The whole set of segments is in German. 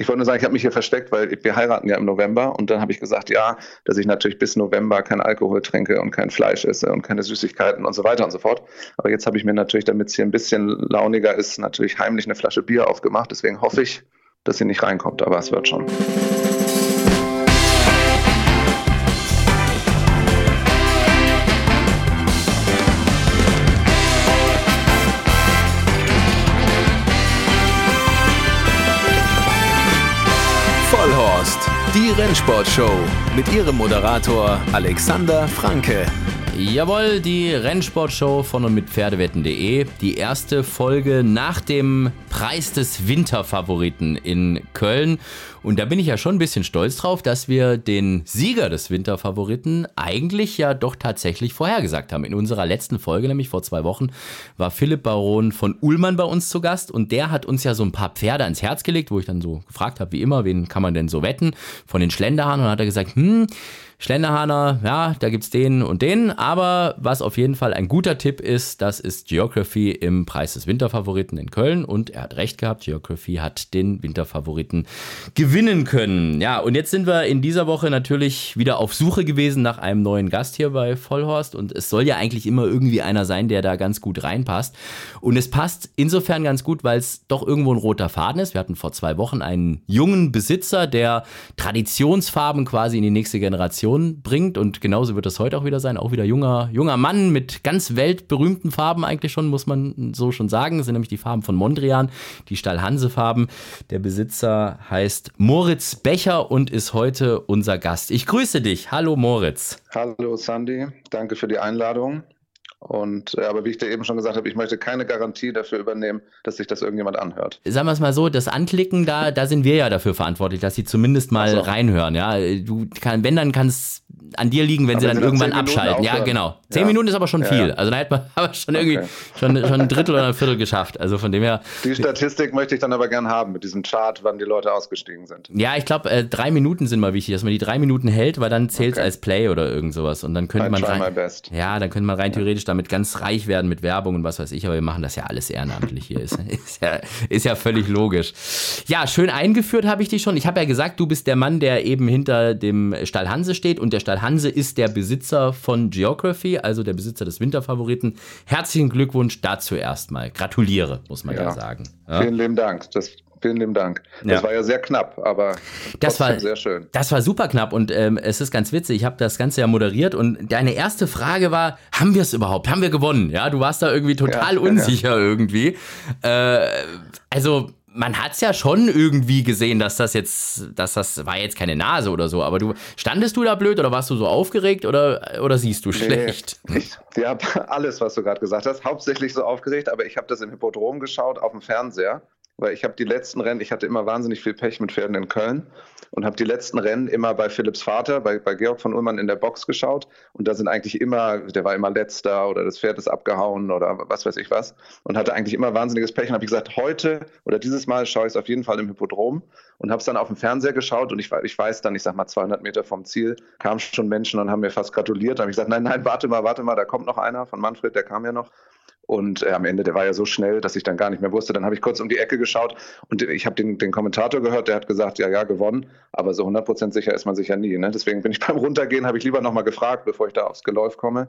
Ich wollte nur sagen, ich habe mich hier versteckt, weil wir heiraten ja im November und dann habe ich gesagt, ja, dass ich natürlich bis November kein Alkohol trinke und kein Fleisch esse und keine Süßigkeiten und so weiter und so fort. Aber jetzt habe ich mir natürlich, damit es hier ein bisschen launiger ist, natürlich heimlich eine Flasche Bier aufgemacht. Deswegen hoffe ich, dass sie nicht reinkommt, aber es wird schon. Die Rennsportshow mit ihrem Moderator Alexander Franke. Jawohl, die Rennsportshow von und mit Pferdewetten.de. Die erste Folge nach dem Preis des Winterfavoriten in Köln. Und da bin ich ja schon ein bisschen stolz drauf, dass wir den Sieger des Winterfavoriten eigentlich ja doch tatsächlich vorhergesagt haben. In unserer letzten Folge, nämlich vor zwei Wochen, war Philipp Baron von Ullmann bei uns zu Gast und der hat uns ja so ein paar Pferde ans Herz gelegt, wo ich dann so gefragt habe, wie immer, wen kann man denn so wetten? Von den Schlenderhahn und dann hat er gesagt, hm, Schlenderhahner, ja, da gibt's den und den, aber was auf jeden Fall ein guter Tipp ist, das ist Geography im Preis des Winterfavoriten in Köln und er hat recht gehabt, Geography hat den Winterfavoriten gewinnen können. Ja, und jetzt sind wir in dieser Woche natürlich wieder auf Suche gewesen nach einem neuen Gast hier bei Vollhorst und es soll ja eigentlich immer irgendwie einer sein, der da ganz gut reinpasst und es passt insofern ganz gut, weil es doch irgendwo ein roter Faden ist. Wir hatten vor zwei Wochen einen jungen Besitzer, der Traditionsfarben quasi in die nächste Generation Generation bringt. Und genauso wird das heute auch wieder sein. Auch wieder junger, junger Mann mit ganz weltberühmten Farben eigentlich schon, muss man so schon sagen. Das sind nämlich die Farben von Mondrian, die Stahlhanse-Farben. Der Besitzer heißt Moritz Becher und ist heute unser Gast. Ich grüße dich. Hallo Moritz. Hallo Sandy, danke für die Einladung. Und äh, aber wie ich dir eben schon gesagt habe, ich möchte keine Garantie dafür übernehmen, dass sich das irgendjemand anhört. Sagen wir es mal so, das Anklicken, da, da sind wir ja dafür verantwortlich, dass sie zumindest mal so. reinhören. Ja, du kann, wenn dann kann es an dir liegen, wenn aber sie dann irgendwann abschalten. Ja, genau. Zehn ja. Minuten ist aber schon viel. Ja, Also da hätte man aber schon irgendwie okay. schon, schon ein Drittel oder ein Viertel geschafft. Also von dem her. Die Statistik möchte ich dann aber gern haben mit diesem Chart, wann die Leute ausgestiegen sind. Ja, ich glaube, äh, drei Minuten sind mal wichtig, dass man die drei Minuten hält, weil dann zählt es okay. als Play oder irgend sowas. Und dann könnte man rein, Ja, dann könnte man rein theoretisch damit ganz reich werden mit Werbung und was weiß ich, aber wir machen das ja alles ehrenamtlich hier. Ist, ist, ja, ist ja völlig logisch. Ja, schön eingeführt habe ich dich schon. Ich habe ja gesagt, du bist der Mann, der eben hinter dem Stall Hanse steht und der Stall Hanse ist der Besitzer von Geography, also der Besitzer des Winterfavoriten. Herzlichen Glückwunsch dazu erstmal. Gratuliere, muss man ja, ja sagen. Ja? Vielen lieben Dank. Das Vielen lieben Dank. Das ja. war ja sehr knapp, aber das war sehr schön. Das war super knapp und ähm, es ist ganz witzig. Ich habe das Ganze ja moderiert und deine erste Frage war: Haben wir es überhaupt? Haben wir gewonnen? Ja, du warst da irgendwie total ja, unsicher ja. irgendwie. Äh, also man hat es ja schon irgendwie gesehen, dass das jetzt, dass das war jetzt keine Nase oder so, aber du standest du da blöd oder warst du so aufgeregt oder, oder siehst du schlecht? Nee, ich, ja, alles, was du gerade gesagt hast, hauptsächlich so aufgeregt, aber ich habe das im Hippodrom geschaut auf dem Fernseher weil ich habe die letzten Rennen, ich hatte immer wahnsinnig viel Pech mit Pferden in Köln und habe die letzten Rennen immer bei Philipps Vater, bei, bei Georg von Ullmann in der Box geschaut. Und da sind eigentlich immer, der war immer letzter oder das Pferd ist abgehauen oder was weiß ich was. Und hatte eigentlich immer wahnsinniges Pech und habe gesagt, heute oder dieses Mal schaue ich es auf jeden Fall im Hippodrom und habe es dann auf dem Fernseher geschaut und ich, ich weiß dann, ich sag mal 200 Meter vom Ziel, kamen schon Menschen und haben mir fast gratuliert, habe ich gesagt, nein, nein, warte mal, warte mal, da kommt noch einer von Manfred, der kam ja noch und äh, am Ende, der war ja so schnell, dass ich dann gar nicht mehr wusste. Dann habe ich kurz um die Ecke geschaut und ich habe den, den Kommentator gehört, der hat gesagt, ja, ja, gewonnen. Aber so 100% sicher ist man sich ja nie. Ne? Deswegen bin ich beim Runtergehen, habe ich lieber nochmal gefragt, bevor ich da aufs Geläuf komme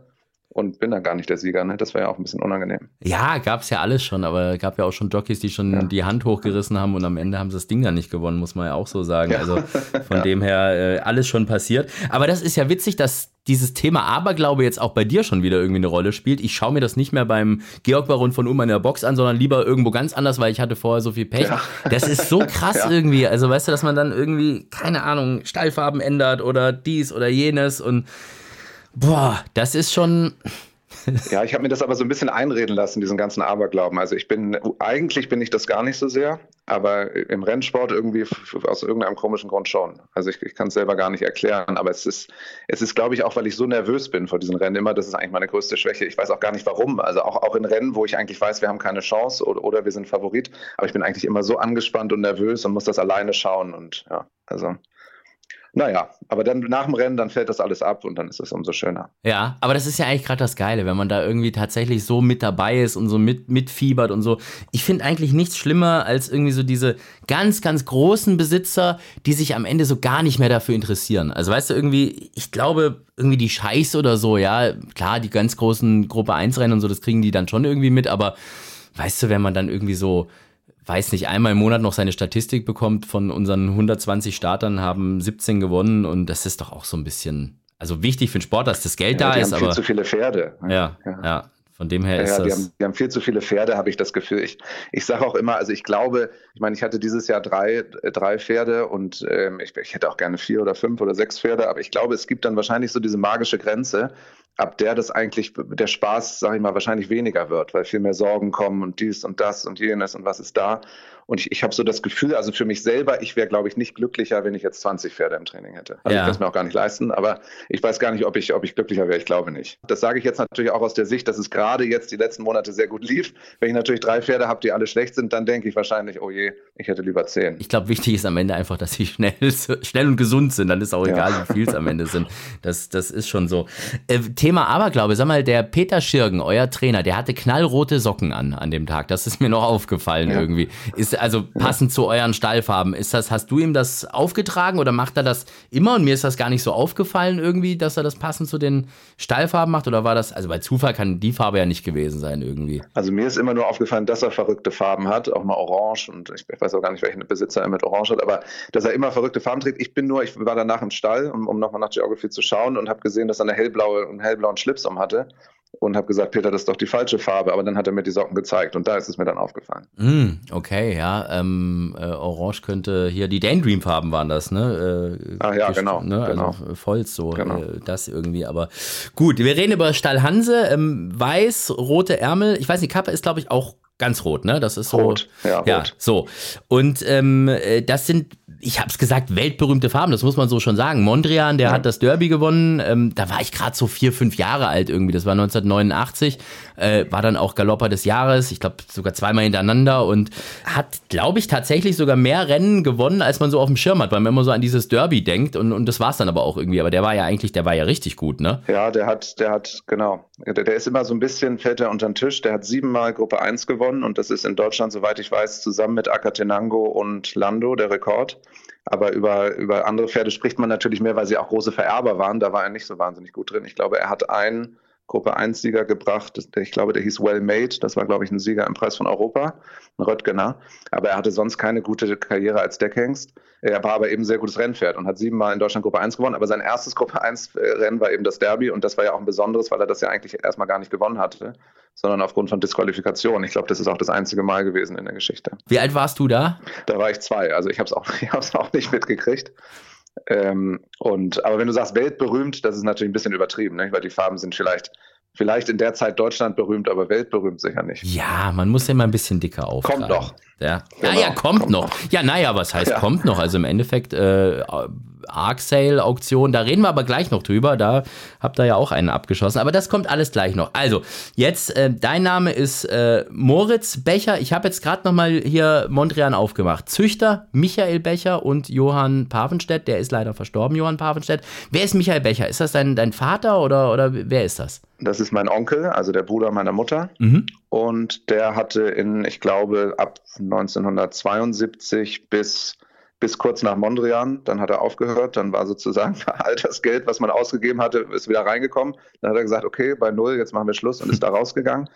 und bin dann gar nicht der Sieger. Ne? Das wäre ja auch ein bisschen unangenehm. Ja, gab es ja alles schon, aber gab ja auch schon Jockeys, die schon ja. die Hand hochgerissen haben und am Ende haben sie das Ding dann nicht gewonnen, muss man ja auch so sagen. Ja. Also von ja. dem her äh, alles schon passiert. Aber das ist ja witzig, dass dieses Thema Aberglaube jetzt auch bei dir schon wieder irgendwie eine Rolle spielt. Ich schaue mir das nicht mehr beim Georg Baron von Ullmann in der Box an, sondern lieber irgendwo ganz anders, weil ich hatte vorher so viel Pech. Das ist so krass irgendwie. Also weißt du, dass man dann irgendwie, keine Ahnung, Stallfarben ändert oder dies oder jenes und Boah, das ist schon. ja, ich habe mir das aber so ein bisschen einreden lassen, diesen ganzen Aberglauben. Also ich bin, eigentlich bin ich das gar nicht so sehr, aber im Rennsport irgendwie aus irgendeinem komischen Grund schon. Also ich, ich kann es selber gar nicht erklären, aber es ist, es ist, glaube ich, auch, weil ich so nervös bin vor diesen Rennen immer, das ist eigentlich meine größte Schwäche. Ich weiß auch gar nicht warum. Also auch, auch in Rennen, wo ich eigentlich weiß, wir haben keine Chance oder, oder wir sind Favorit, aber ich bin eigentlich immer so angespannt und nervös und muss das alleine schauen und ja, also naja, aber dann nach dem Rennen, dann fällt das alles ab und dann ist es umso schöner. Ja, aber das ist ja eigentlich gerade das Geile, wenn man da irgendwie tatsächlich so mit dabei ist und so mit, mitfiebert und so. Ich finde eigentlich nichts schlimmer als irgendwie so diese ganz, ganz großen Besitzer, die sich am Ende so gar nicht mehr dafür interessieren. Also weißt du, irgendwie, ich glaube, irgendwie die Scheiß oder so, ja, klar, die ganz großen Gruppe 1 Rennen und so, das kriegen die dann schon irgendwie mit, aber weißt du, wenn man dann irgendwie so weiß nicht, einmal im Monat noch seine Statistik bekommt, von unseren 120 Startern haben 17 gewonnen und das ist doch auch so ein bisschen, also wichtig für den Sport, dass das Geld ja, da die ist, haben aber. viel zu viele Pferde. Ja, ja. ja. Von dem her ja, ist ja, das. Die haben, die haben, viel zu viele Pferde, habe ich das Gefühl. Ich, ich sage auch immer, also ich glaube, ich meine, ich hatte dieses Jahr drei, drei Pferde und ähm, ich, ich hätte auch gerne vier oder fünf oder sechs Pferde, aber ich glaube, es gibt dann wahrscheinlich so diese magische Grenze, ab der das eigentlich der Spaß, sage ich mal, wahrscheinlich weniger wird, weil viel mehr Sorgen kommen und dies und das und jenes und was ist da. Und ich, ich habe so das Gefühl, also für mich selber, ich wäre, glaube ich, nicht glücklicher, wenn ich jetzt 20 Pferde im Training hätte. Also Ja. ich kann es mir auch gar nicht leisten, aber ich weiß gar nicht, ob ich, ob ich glücklicher wäre. Ich glaube nicht. Das sage ich jetzt natürlich auch aus der Sicht, dass es gerade jetzt die letzten Monate sehr gut lief. Wenn ich natürlich drei Pferde habe, die alle schlecht sind, dann denke ich wahrscheinlich, oh je, ich hätte lieber zehn. Ich glaube, wichtig ist am Ende einfach, dass sie schnell, schnell und gesund sind. Dann ist auch Ja. egal, wie viel es am Ende sind. Das, das ist schon so. Äh, Thema Aberglaube. Sag mal, der Peter Schirgen, euer Trainer, der hatte knallrote Socken an an dem Tag. Das ist mir noch aufgefallen Ja. irgendwie. Ist also passend zu euren Stallfarben. Ist das, hast du ihm das aufgetragen oder macht er das immer? Und mir ist das gar nicht so aufgefallen irgendwie, dass er das passend zu den Stallfarben macht. Oder war das, also bei Zufall kann die Farbe ja nicht gewesen sein irgendwie. Also mir ist immer nur aufgefallen, dass er verrückte Farben hat, auch mal orange und ich weiß auch gar nicht, welchen Besitzer er mit orange hat, aber dass er immer verrückte Farben trägt. Ich bin nur, ich war danach im Stall, um, um nochmal nach Geography zu schauen und habe gesehen, dass er eine hellblaue, einen hellblauen Schlips um hatte und habe gesagt, Peter, das ist doch die falsche Farbe, aber dann hat er mir die Socken gezeigt und da ist es mir dann aufgefallen. Mm, okay, ja. Ähm, äh, Orange könnte hier die Daydream-Farben waren das, ne? Äh, Ah, ja, genau, Ne? genau. Also Volz so, Genau. äh, das irgendwie. Aber gut, wir reden über Stallhanse. Ähm, weiß, rote Ärmel. Ich weiß nicht, Kappe ist, glaube ich, auch ganz rot, ne? Das ist so. Rot, ja, ja rot. so. Und ähm, äh, das sind, ich habe es gesagt, weltberühmte Farben, das muss man so schon sagen. Mondrian, der hat das Derby gewonnen. Ähm, da war ich gerade so vier, fünf Jahre alt irgendwie. Das war 1989. Äh, war dann auch Galopper des Jahres. Ich glaube sogar zweimal hintereinander und hat, glaube ich, tatsächlich sogar mehr Rennen gewonnen, als man so auf dem Schirm hat, weil man immer so an dieses Derby denkt. Und, und das war es dann aber auch irgendwie. Aber der war ja eigentlich, der war ja richtig gut, ne? Ja, der hat, der hat, genau. Der, der ist immer so ein bisschen, fällt er unter den Tisch. Der hat siebenmal Gruppe 1 gewonnen und das ist in Deutschland, soweit ich weiß, zusammen mit Akatenango und Lando der Rekord. Aber über, über andere Pferde spricht man natürlich mehr, weil sie auch große Vererber waren. Da war er nicht so wahnsinnig gut drin. Ich glaube, er hat einen Gruppe 1 Sieger gebracht. Ich glaube, der hieß Well Made. Das war, glaube ich, ein Sieger im Preis von Europa, ein Röttgener. Aber er hatte sonst keine gute Karriere als Deckhengst. Er war aber eben ein sehr gutes Rennpferd und hat siebenmal in Deutschland Gruppe 1 gewonnen. Aber sein erstes Gruppe 1 Rennen war eben das Derby und das war ja auch ein besonderes, weil er das ja eigentlich erstmal gar nicht gewonnen hatte, sondern aufgrund von Disqualifikation. Ich glaube, das ist auch das einzige Mal gewesen in der Geschichte. Wie alt warst du da? Da war ich zwei, also ich habe es auch, ich auch nicht mitgekriegt. Ähm, und, aber wenn du sagst weltberühmt, das ist natürlich ein bisschen übertrieben, ne? weil die Farben sind vielleicht, vielleicht in der Zeit Deutschland berühmt, aber weltberühmt sicher nicht. Ja, man muss ja mal ein bisschen dicker auftragen. Kommt noch. Ja, Genau, ja, ja kommt, kommt noch. noch. Ja, naja, was heißt Ja. kommt noch? Also im Endeffekt äh, Arc Sale Auktion, da reden wir aber gleich noch drüber. Da habt ihr ja auch einen abgeschossen, aber das kommt alles gleich noch. Also jetzt äh, dein Name ist äh, Moritz Becher. Ich habe jetzt gerade noch mal hier Mondrian aufgemacht. Züchter Michael Becher und Johann Pavenstedt. Der ist leider verstorben, Johann Pavenstedt. Wer ist Michael Becher? Ist das dein, dein Vater oder oder wer ist das? Das ist mein Onkel, also der Bruder meiner Mutter. Mhm. Und der hatte in, ich glaube, ab 1972 bis, bis kurz nach Mondrian, dann hat er aufgehört, dann war sozusagen all das Geld, was man ausgegeben hatte, ist wieder reingekommen. Dann hat er gesagt, okay, bei Null, jetzt machen wir Schluss und ist da rausgegangen.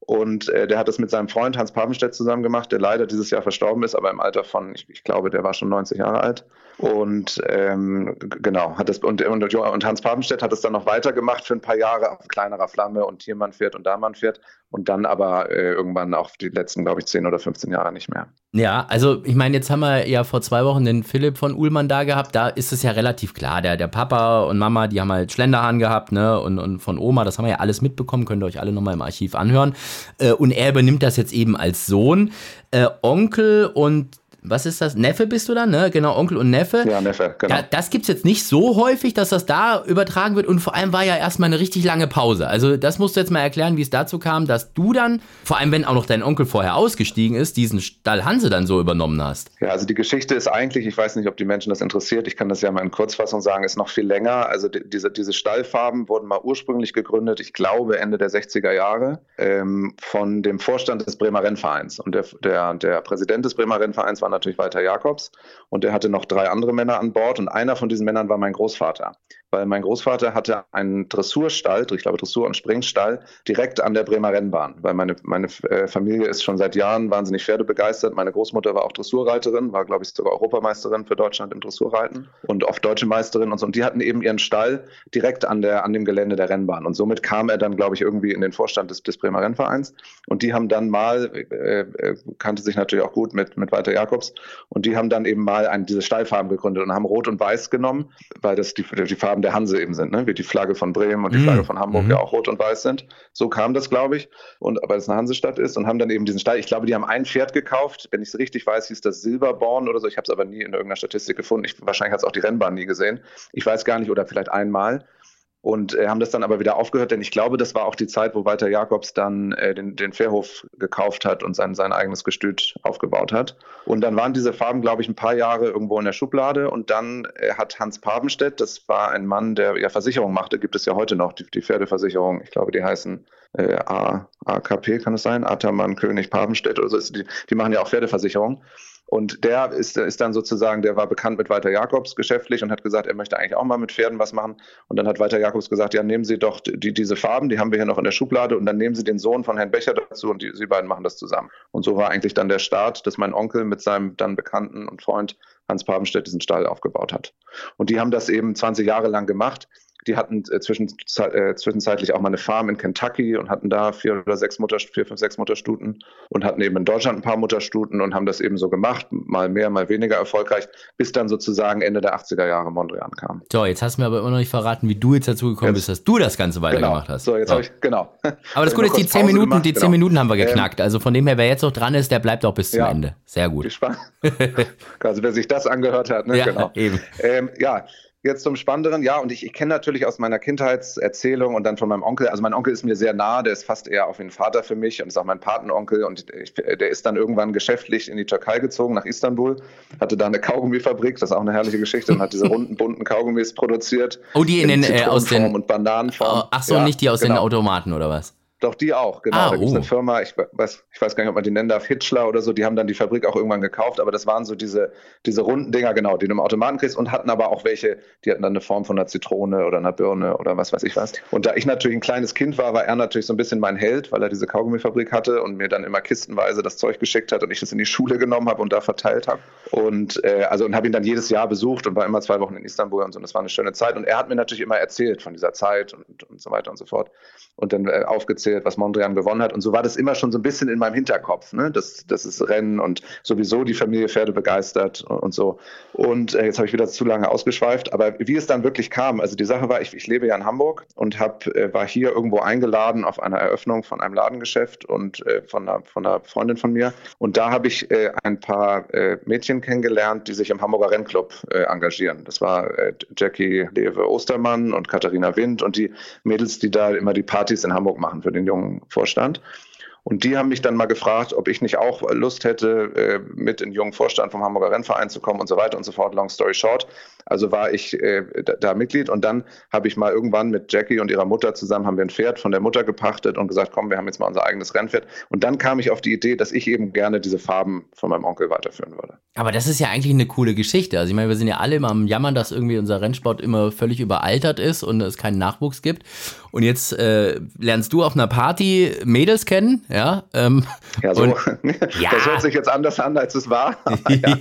Und äh, der hat das mit seinem Freund Hans Papenstedt zusammen gemacht, der leider dieses Jahr verstorben ist, aber im Alter von, ich, ich glaube, der war schon 90 Jahre alt. Und ähm, genau, hat das und, und, und Hans Papenstedt hat es dann noch weitergemacht für ein paar Jahre auf kleinerer Flamme und Tiermann fährt und Damann fährt und dann aber äh, irgendwann auch die letzten, glaube ich, 10 oder 15 Jahre nicht mehr. Ja, also ich meine, jetzt haben wir ja vor zwei Wochen den Philipp von Uhlmann da gehabt. Da ist es ja relativ klar. Der, der Papa und Mama, die haben halt Schlenderhahn gehabt, ne? Und, und von Oma, das haben wir ja alles mitbekommen, könnt ihr euch alle nochmal im Archiv anhören. Äh, und er übernimmt das jetzt eben als Sohn. Äh, Onkel und was ist das? Neffe bist du dann, ne? Genau, Onkel und Neffe. Ja, Neffe, genau. Da, das gibt's jetzt nicht so häufig, dass das da übertragen wird und vor allem war ja erstmal eine richtig lange Pause. Also das musst du jetzt mal erklären, wie es dazu kam, dass du dann, vor allem wenn auch noch dein Onkel vorher ausgestiegen ist, diesen Stall Hanse dann so übernommen hast. Ja, also die Geschichte ist eigentlich, ich weiß nicht, ob die Menschen das interessiert, ich kann das ja mal in Kurzfassung sagen, ist noch viel länger. Also die, diese, diese Stallfarben wurden mal ursprünglich gegründet, ich glaube Ende der 60er Jahre, ähm, von dem Vorstand des Bremer Rennvereins. Und der, der, der Präsident des Bremer Rennvereins war natürlich Walter Jakobs. Und der hatte noch drei andere Männer an Bord und einer von diesen Männern war mein Großvater weil mein Großvater hatte einen Dressurstall, ich glaube Dressur- und Springstall, direkt an der Bremer Rennbahn, weil meine, meine äh, Familie ist schon seit Jahren wahnsinnig pferdebegeistert. Meine Großmutter war auch Dressurreiterin, war, glaube ich, sogar Europameisterin für Deutschland im Dressurreiten und oft deutsche Meisterin und so. Und die hatten eben ihren Stall direkt an, der, an dem Gelände der Rennbahn. Und somit kam er dann, glaube ich, irgendwie in den Vorstand des, des Bremer Rennvereins. Und die haben dann mal, äh, äh, kannte sich natürlich auch gut mit, mit Walter Jakobs, und die haben dann eben mal ein, diese Stallfarben gegründet und haben Rot und Weiß genommen, weil das die, die Farben Farben der Hanse eben sind, ne? wie die Flagge von Bremen und die mhm. Flagge von Hamburg mhm. ja auch rot und weiß sind. So kam das, glaube ich, und weil es eine Hansestadt ist und haben dann eben diesen Stall. Ich glaube, die haben ein Pferd gekauft, wenn ich es richtig weiß, hieß das Silberborn oder so. Ich habe es aber nie in irgendeiner Statistik gefunden. Ich, wahrscheinlich hat es auch die Rennbahn nie gesehen. Ich weiß gar nicht, oder vielleicht einmal und äh, haben das dann aber wieder aufgehört, denn ich glaube, das war auch die Zeit, wo Walter Jakobs dann äh, den, den Fährhof gekauft hat und sein, sein eigenes Gestüt aufgebaut hat. Und dann waren diese Farben, glaube ich, ein paar Jahre irgendwo in der Schublade und dann äh, hat Hans Pavenstedt, das war ein Mann, der ja Versicherung machte, gibt es ja heute noch, die, die Pferdeversicherung, ich glaube, die heißen äh, AKP, kann es sein? Ataman König Pavenstedt oder so, die, die machen ja auch Pferdeversicherung. Und der ist, ist dann sozusagen, der war bekannt mit Walter Jakobs geschäftlich und hat gesagt, er möchte eigentlich auch mal mit Pferden was machen. Und dann hat Walter Jakobs gesagt, ja, nehmen Sie doch die, diese Farben, die haben wir hier noch in der Schublade und dann nehmen Sie den Sohn von Herrn Becher dazu und die, Sie beiden machen das zusammen. Und so war eigentlich dann der Start, dass mein Onkel mit seinem dann Bekannten und Freund Hans Papenstedt diesen Stall aufgebaut hat. Und die haben das eben 20 Jahre lang gemacht. Die hatten äh, zwischenzeit, äh, zwischenzeitlich auch mal eine Farm in Kentucky und hatten da vier oder sechs Mutter, vier, fünf, sechs Mutterstuten und hatten eben in Deutschland ein paar Mutterstuten und haben das eben so gemacht, mal mehr, mal weniger erfolgreich, bis dann sozusagen Ende der 80er Jahre Mondrian kam. So, jetzt hast du mir aber immer noch nicht verraten, wie du jetzt dazu gekommen jetzt, bist, dass du das Ganze weitergemacht genau. hast. So, jetzt so. habe ich, genau. Aber das Gute ist, die zehn Minuten, die zehn genau. Minuten haben wir ähm, geknackt. Also von dem her, wer jetzt noch dran ist, der bleibt auch bis zum ja, Ende. Sehr gut. also wer sich das angehört hat, ne? Ja, genau. Eben. Ähm, ja, jetzt zum Spannenderen, ja, und ich, ich kenne natürlich aus meiner Kindheitserzählung und dann von meinem Onkel, also mein Onkel ist mir sehr nah, der ist fast eher wie ein Vater für mich und ist auch mein Patenonkel und ich, der ist dann irgendwann geschäftlich in die Türkei gezogen, nach Istanbul, hatte da eine Kaugummifabrik, das ist auch eine herrliche Geschichte, und hat diese runden, bunten Kaugummis produziert. Oh, die in, in den, äh, aus den, und Bananenform. Ach so, ja, nicht die aus genau. den Automaten oder was? Doch, die auch, genau. Ah, da gibt es oh. eine Firma, ich weiß, ich weiß gar nicht, ob man die nennen darf, Hitchler oder so, die haben dann die Fabrik auch irgendwann gekauft, aber das waren so diese, diese runden Dinger, genau, die du im Automaten kriegst und hatten aber auch welche, die hatten dann eine Form von einer Zitrone oder einer Birne oder was weiß ich was. Und da ich natürlich ein kleines Kind war, war er natürlich so ein bisschen mein Held, weil er diese Kaugummifabrik hatte und mir dann immer kistenweise das Zeug geschickt hat und ich das in die Schule genommen habe und da verteilt habe. Und äh, also und habe ihn dann jedes Jahr besucht und war immer zwei Wochen in Istanbul und so. Und das war eine schöne Zeit. Und er hat mir natürlich immer erzählt von dieser Zeit und, und so weiter und so fort. Und dann äh, aufgezählt, was Mondrian gewonnen hat. Und so war das immer schon so ein bisschen in meinem Hinterkopf, ne? Das, das ist Rennen und sowieso die Familie Pferde begeistert und so. Und äh, jetzt habe ich wieder zu lange ausgeschweift. Aber wie es dann wirklich kam, also die Sache war, ich, ich lebe ja in Hamburg und hab, äh, war hier irgendwo eingeladen auf einer Eröffnung von einem Ladengeschäft und äh, von, einer, von einer Freundin von mir. Und da habe ich äh, ein paar äh, Mädchen kennengelernt, die sich im Hamburger Rennclub äh, engagieren. Das war Jackie Lewe Ostermann und Katharina Wind und die Mädels, die da immer die Partys in Hamburg machen für den jungen Vorstand. Und die haben mich dann mal gefragt, ob ich nicht auch Lust hätte, äh, mit in den jungen Vorstand vom Hamburger Rennverein zu kommen und so weiter und so fort. Long story short. Also war ich äh, da Mitglied und dann habe ich mal irgendwann mit Jackie und ihrer Mutter zusammen haben wir ein Pferd von der Mutter gepachtet und gesagt, komm, wir haben jetzt mal unser eigenes Rennpferd. Und dann kam ich auf die Idee, dass ich eben gerne diese Farben von meinem Onkel weiterführen würde. Aber das ist ja eigentlich eine coole Geschichte. Also ich meine, wir sind ja alle immer am Jammern, dass irgendwie unser Rennsport immer völlig überaltert ist und es keinen Nachwuchs gibt. Und jetzt äh, lernst du auf einer Party Mädels kennen, ja? Ähm, ja, so. Und, ja. Das hört sich jetzt anders an, als es war. ja.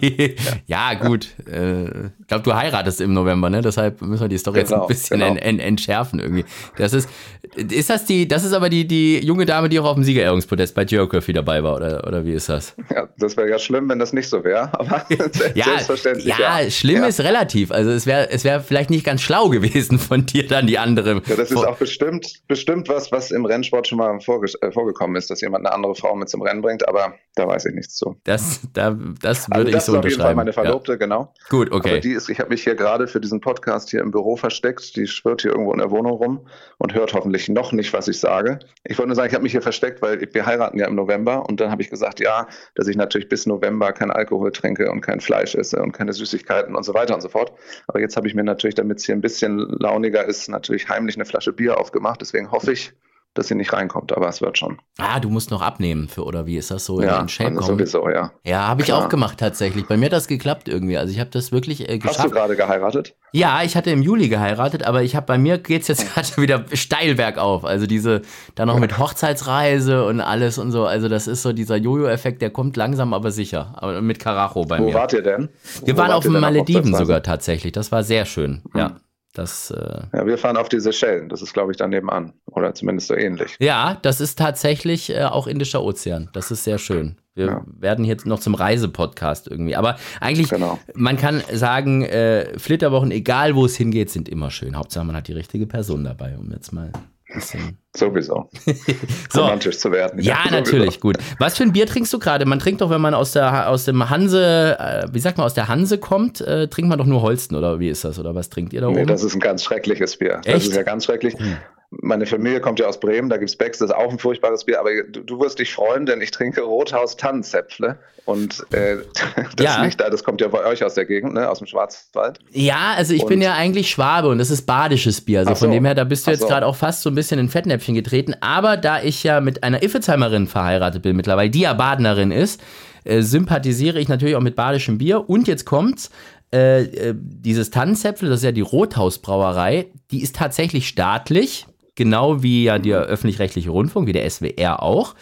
ja. gut. Äh, ich glaube, du heiratest heiratest im November, ne? Deshalb müssen wir die Story genau, jetzt ein genau, bisschen genau. en, en, entschärfen irgendwie. Das ist, ist das die, das ist aber die, die junge Dame, die auch auf dem Siegerehrungspodest bei Geography dabei war, oder, oder wie ist das? Ja, das wäre ja schlimm, wenn das nicht so wäre, aber ja, selbstverständlich. Ja, ja. schlimm ja. ist relativ. Also es wäre es wäre vielleicht nicht ganz schlau gewesen von dir dann die andere. Ja, das ist auch bestimmt, bestimmt was, was im Rennsport schon mal vorge äh, vorgekommen ist, dass jemand eine andere Frau mit zum Rennen bringt, aber da weiß ich nichts zu. Das, da, das würde also das ich so unterschreiben. Ist auf jeden Fall meine Verlobte, genau. Gut, okay. Aber die ist, ich habe mich hier gerade für diesen Podcast hier im Büro versteckt. Die schwirrt hier irgendwo in der Wohnung rum und hört hoffentlich noch nicht, was ich sage. Ich wollte nur sagen, ich habe mich hier versteckt, weil wir heiraten ja im November und dann habe ich gesagt, ja, dass ich natürlich bis November kein Alkohol trinke und kein Fleisch esse und keine Süßigkeiten und so weiter und so fort. Aber jetzt habe ich mir natürlich, damit es hier ein bisschen launiger ist, natürlich heimlich eine Flasche Bier aufgemacht. Deswegen hoffe ich, dass sie nicht reinkommt, aber es wird schon. Ah, du musst noch abnehmen für oder wie ist das so ja, in Shape also sowieso, ja. Ja, habe ich auch gemacht tatsächlich. Bei mir hat das geklappt irgendwie. Also ich habe das wirklich äh, geschafft. Hast du gerade geheiratet? Ja, ich hatte im Juli geheiratet, aber ich habe bei mir geht's jetzt gerade wieder steil bergauf. Also diese dann noch mit Hochzeitsreise und alles und so. Also das ist so dieser Jojo-Effekt, der kommt langsam aber sicher. Aber mit Karacho bei Wo mir. Wo wart ihr denn? Wir Wo waren auf den Malediven sogar tatsächlich. Das war sehr schön. Hm. Ja. Das, äh ja, wir fahren auf die Seychellen. Das ist, glaube ich, da nebenan. Oder zumindest so ähnlich. Ja, das ist tatsächlich äh, auch Indischer Ozean. Das ist sehr schön. Wir ja. werden jetzt noch zum Reisepodcast irgendwie. Aber eigentlich, genau. man kann sagen, äh, Flitterwochen, egal wo es hingeht, sind immer schön. Hauptsache, man hat die richtige Person dabei, um jetzt mal bisschen. Sowieso. so. Romantisch zu werden. Ja, ja natürlich, gut. Was für ein Bier trinkst du gerade? Man trinkt doch, wenn man aus der aus dem Hanse, äh, wie sagt man, aus der Hanse kommt, äh, trinkt man doch nur Holsten, oder wie ist das? Oder was trinkt ihr da oben? Nee, das ist ein ganz schreckliches Bier. Echt? Das ist ja ganz schrecklich. Hm meine Familie kommt ja aus Bremen, da gibt es Becks, das ist auch ein furchtbares Bier, aber du, du wirst dich freuen, denn ich trinke Rothaus Tannenzäpfle und äh, das ja. nicht da, das kommt ja bei euch aus der Gegend, ne, aus dem Schwarzwald. Ja, also ich und bin ja eigentlich Schwabe und das ist badisches Bier, also so. von dem her, da bist du jetzt so. gerade auch fast so ein bisschen in Fettnäpfchen getreten, aber da ich ja mit einer Iffezheimerin verheiratet bin mittlerweile, die ja Badnerin ist, äh, sympathisiere ich natürlich auch mit badischem Bier und jetzt kommt's, äh, äh dieses Tannenzäpfle, das ist ja die Rothausbrauerei, die ist tatsächlich staatlich, genau wie ja der öffentlich-rechtliche Rundfunk, wie der SWR auch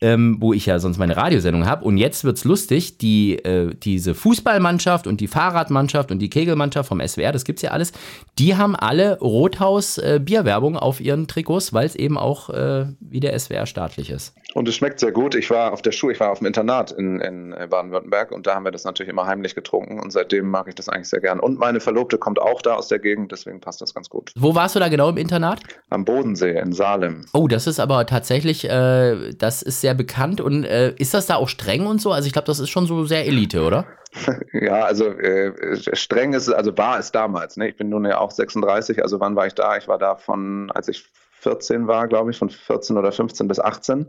ähm, wo ich ja sonst meine Radiosendung habe. Und jetzt wird's lustig, die, äh, diese Fußballmannschaft und die Fahrradmannschaft und die Kegelmannschaft vom SWR, das gibt's ja alles, die haben alle Rothaus äh, auf ihren Trikots, weil es eben auch äh, wie der SWR staatlich ist. Und es schmeckt sehr gut. Ich war auf der Schule, ich war auf dem Internat in, in äh, Baden-Württemberg und da haben wir das natürlich immer heimlich getrunken und seitdem mag ich das eigentlich sehr gern. Und meine Verlobte kommt auch da aus der Gegend, deswegen passt das ganz gut. Wo warst du da genau im Internat? Am Bodensee in Salem. Oh, das ist aber tatsächlich, äh, das ist sehr sehr bekannt und äh, ist das da auch streng und so? Also ich glaube, das ist schon so sehr Elite, oder? Ja, also äh, streng ist, also war es damals. Ne? Ich bin nun ja auch 36, also wann war ich da? Ich war da von, als ich 14 war, glaube ich, von 14 oder 15 bis 18.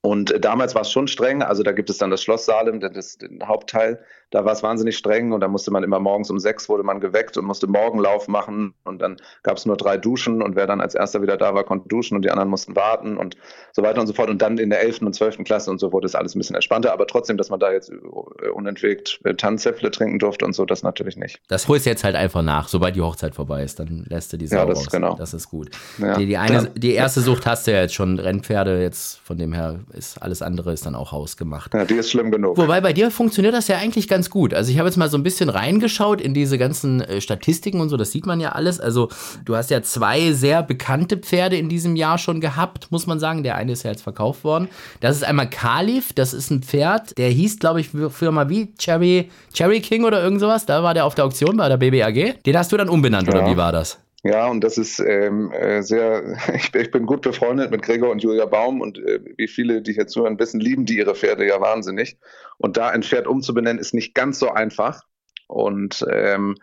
Und damals war es schon streng, also da gibt es dann das Schloss Salem, das, den Hauptteil, da war es wahnsinnig streng und da musste man immer morgens um sechs wurde man geweckt und musste Morgenlauf machen und dann gab es nur drei Duschen und wer dann als erster wieder da war, konnte duschen und die anderen mussten warten und so weiter und so fort. Und dann in der elften und zwölften Klasse und so wurde es alles ein bisschen entspannter, aber trotzdem, dass man da jetzt äh, unentwegt äh, Tanzäpfle trinken durfte und so, das natürlich nicht. Das holst du jetzt halt einfach nach, sobald die Hochzeit vorbei ist, dann lässt du die Sau ja, das raus. Genau. Das ist gut. Ja. Die, die, eine, die erste Sucht hast du ja jetzt schon, Rennpferde, jetzt von dem her ist alles andere ist dann auch hausgemacht. Ja, die ist schlimm genug. Wobei bei dir funktioniert das ja eigentlich ganz gut. Also ich habe jetzt mal so ein bisschen reingeschaut in diese ganzen äh, Statistiken und so, das sieht man ja alles. Also du hast ja zwei sehr bekannte Pferde in diesem Jahr schon gehabt, muss man sagen. Der eine ist ja jetzt verkauft worden. Das ist einmal Kalif, das ist ein Pferd, der hieß, glaube ich, Firma wie Cherry, Cherry King oder irgend sowas. Da war der auf der Auktion bei der BBAG. Den hast du dann umbenannt, ja. oder wie war das? Ja, und das ist ähm, äh, sehr, ich, ich, bin gut befreundet mit Gregor und Julia Baum und äh, wie viele, die hier zuhören, wissen, lieben die ihre Pferde ja wahnsinnig. Und da ein Pferd umzubenennen, ist nicht ganz so einfach. Und ähm,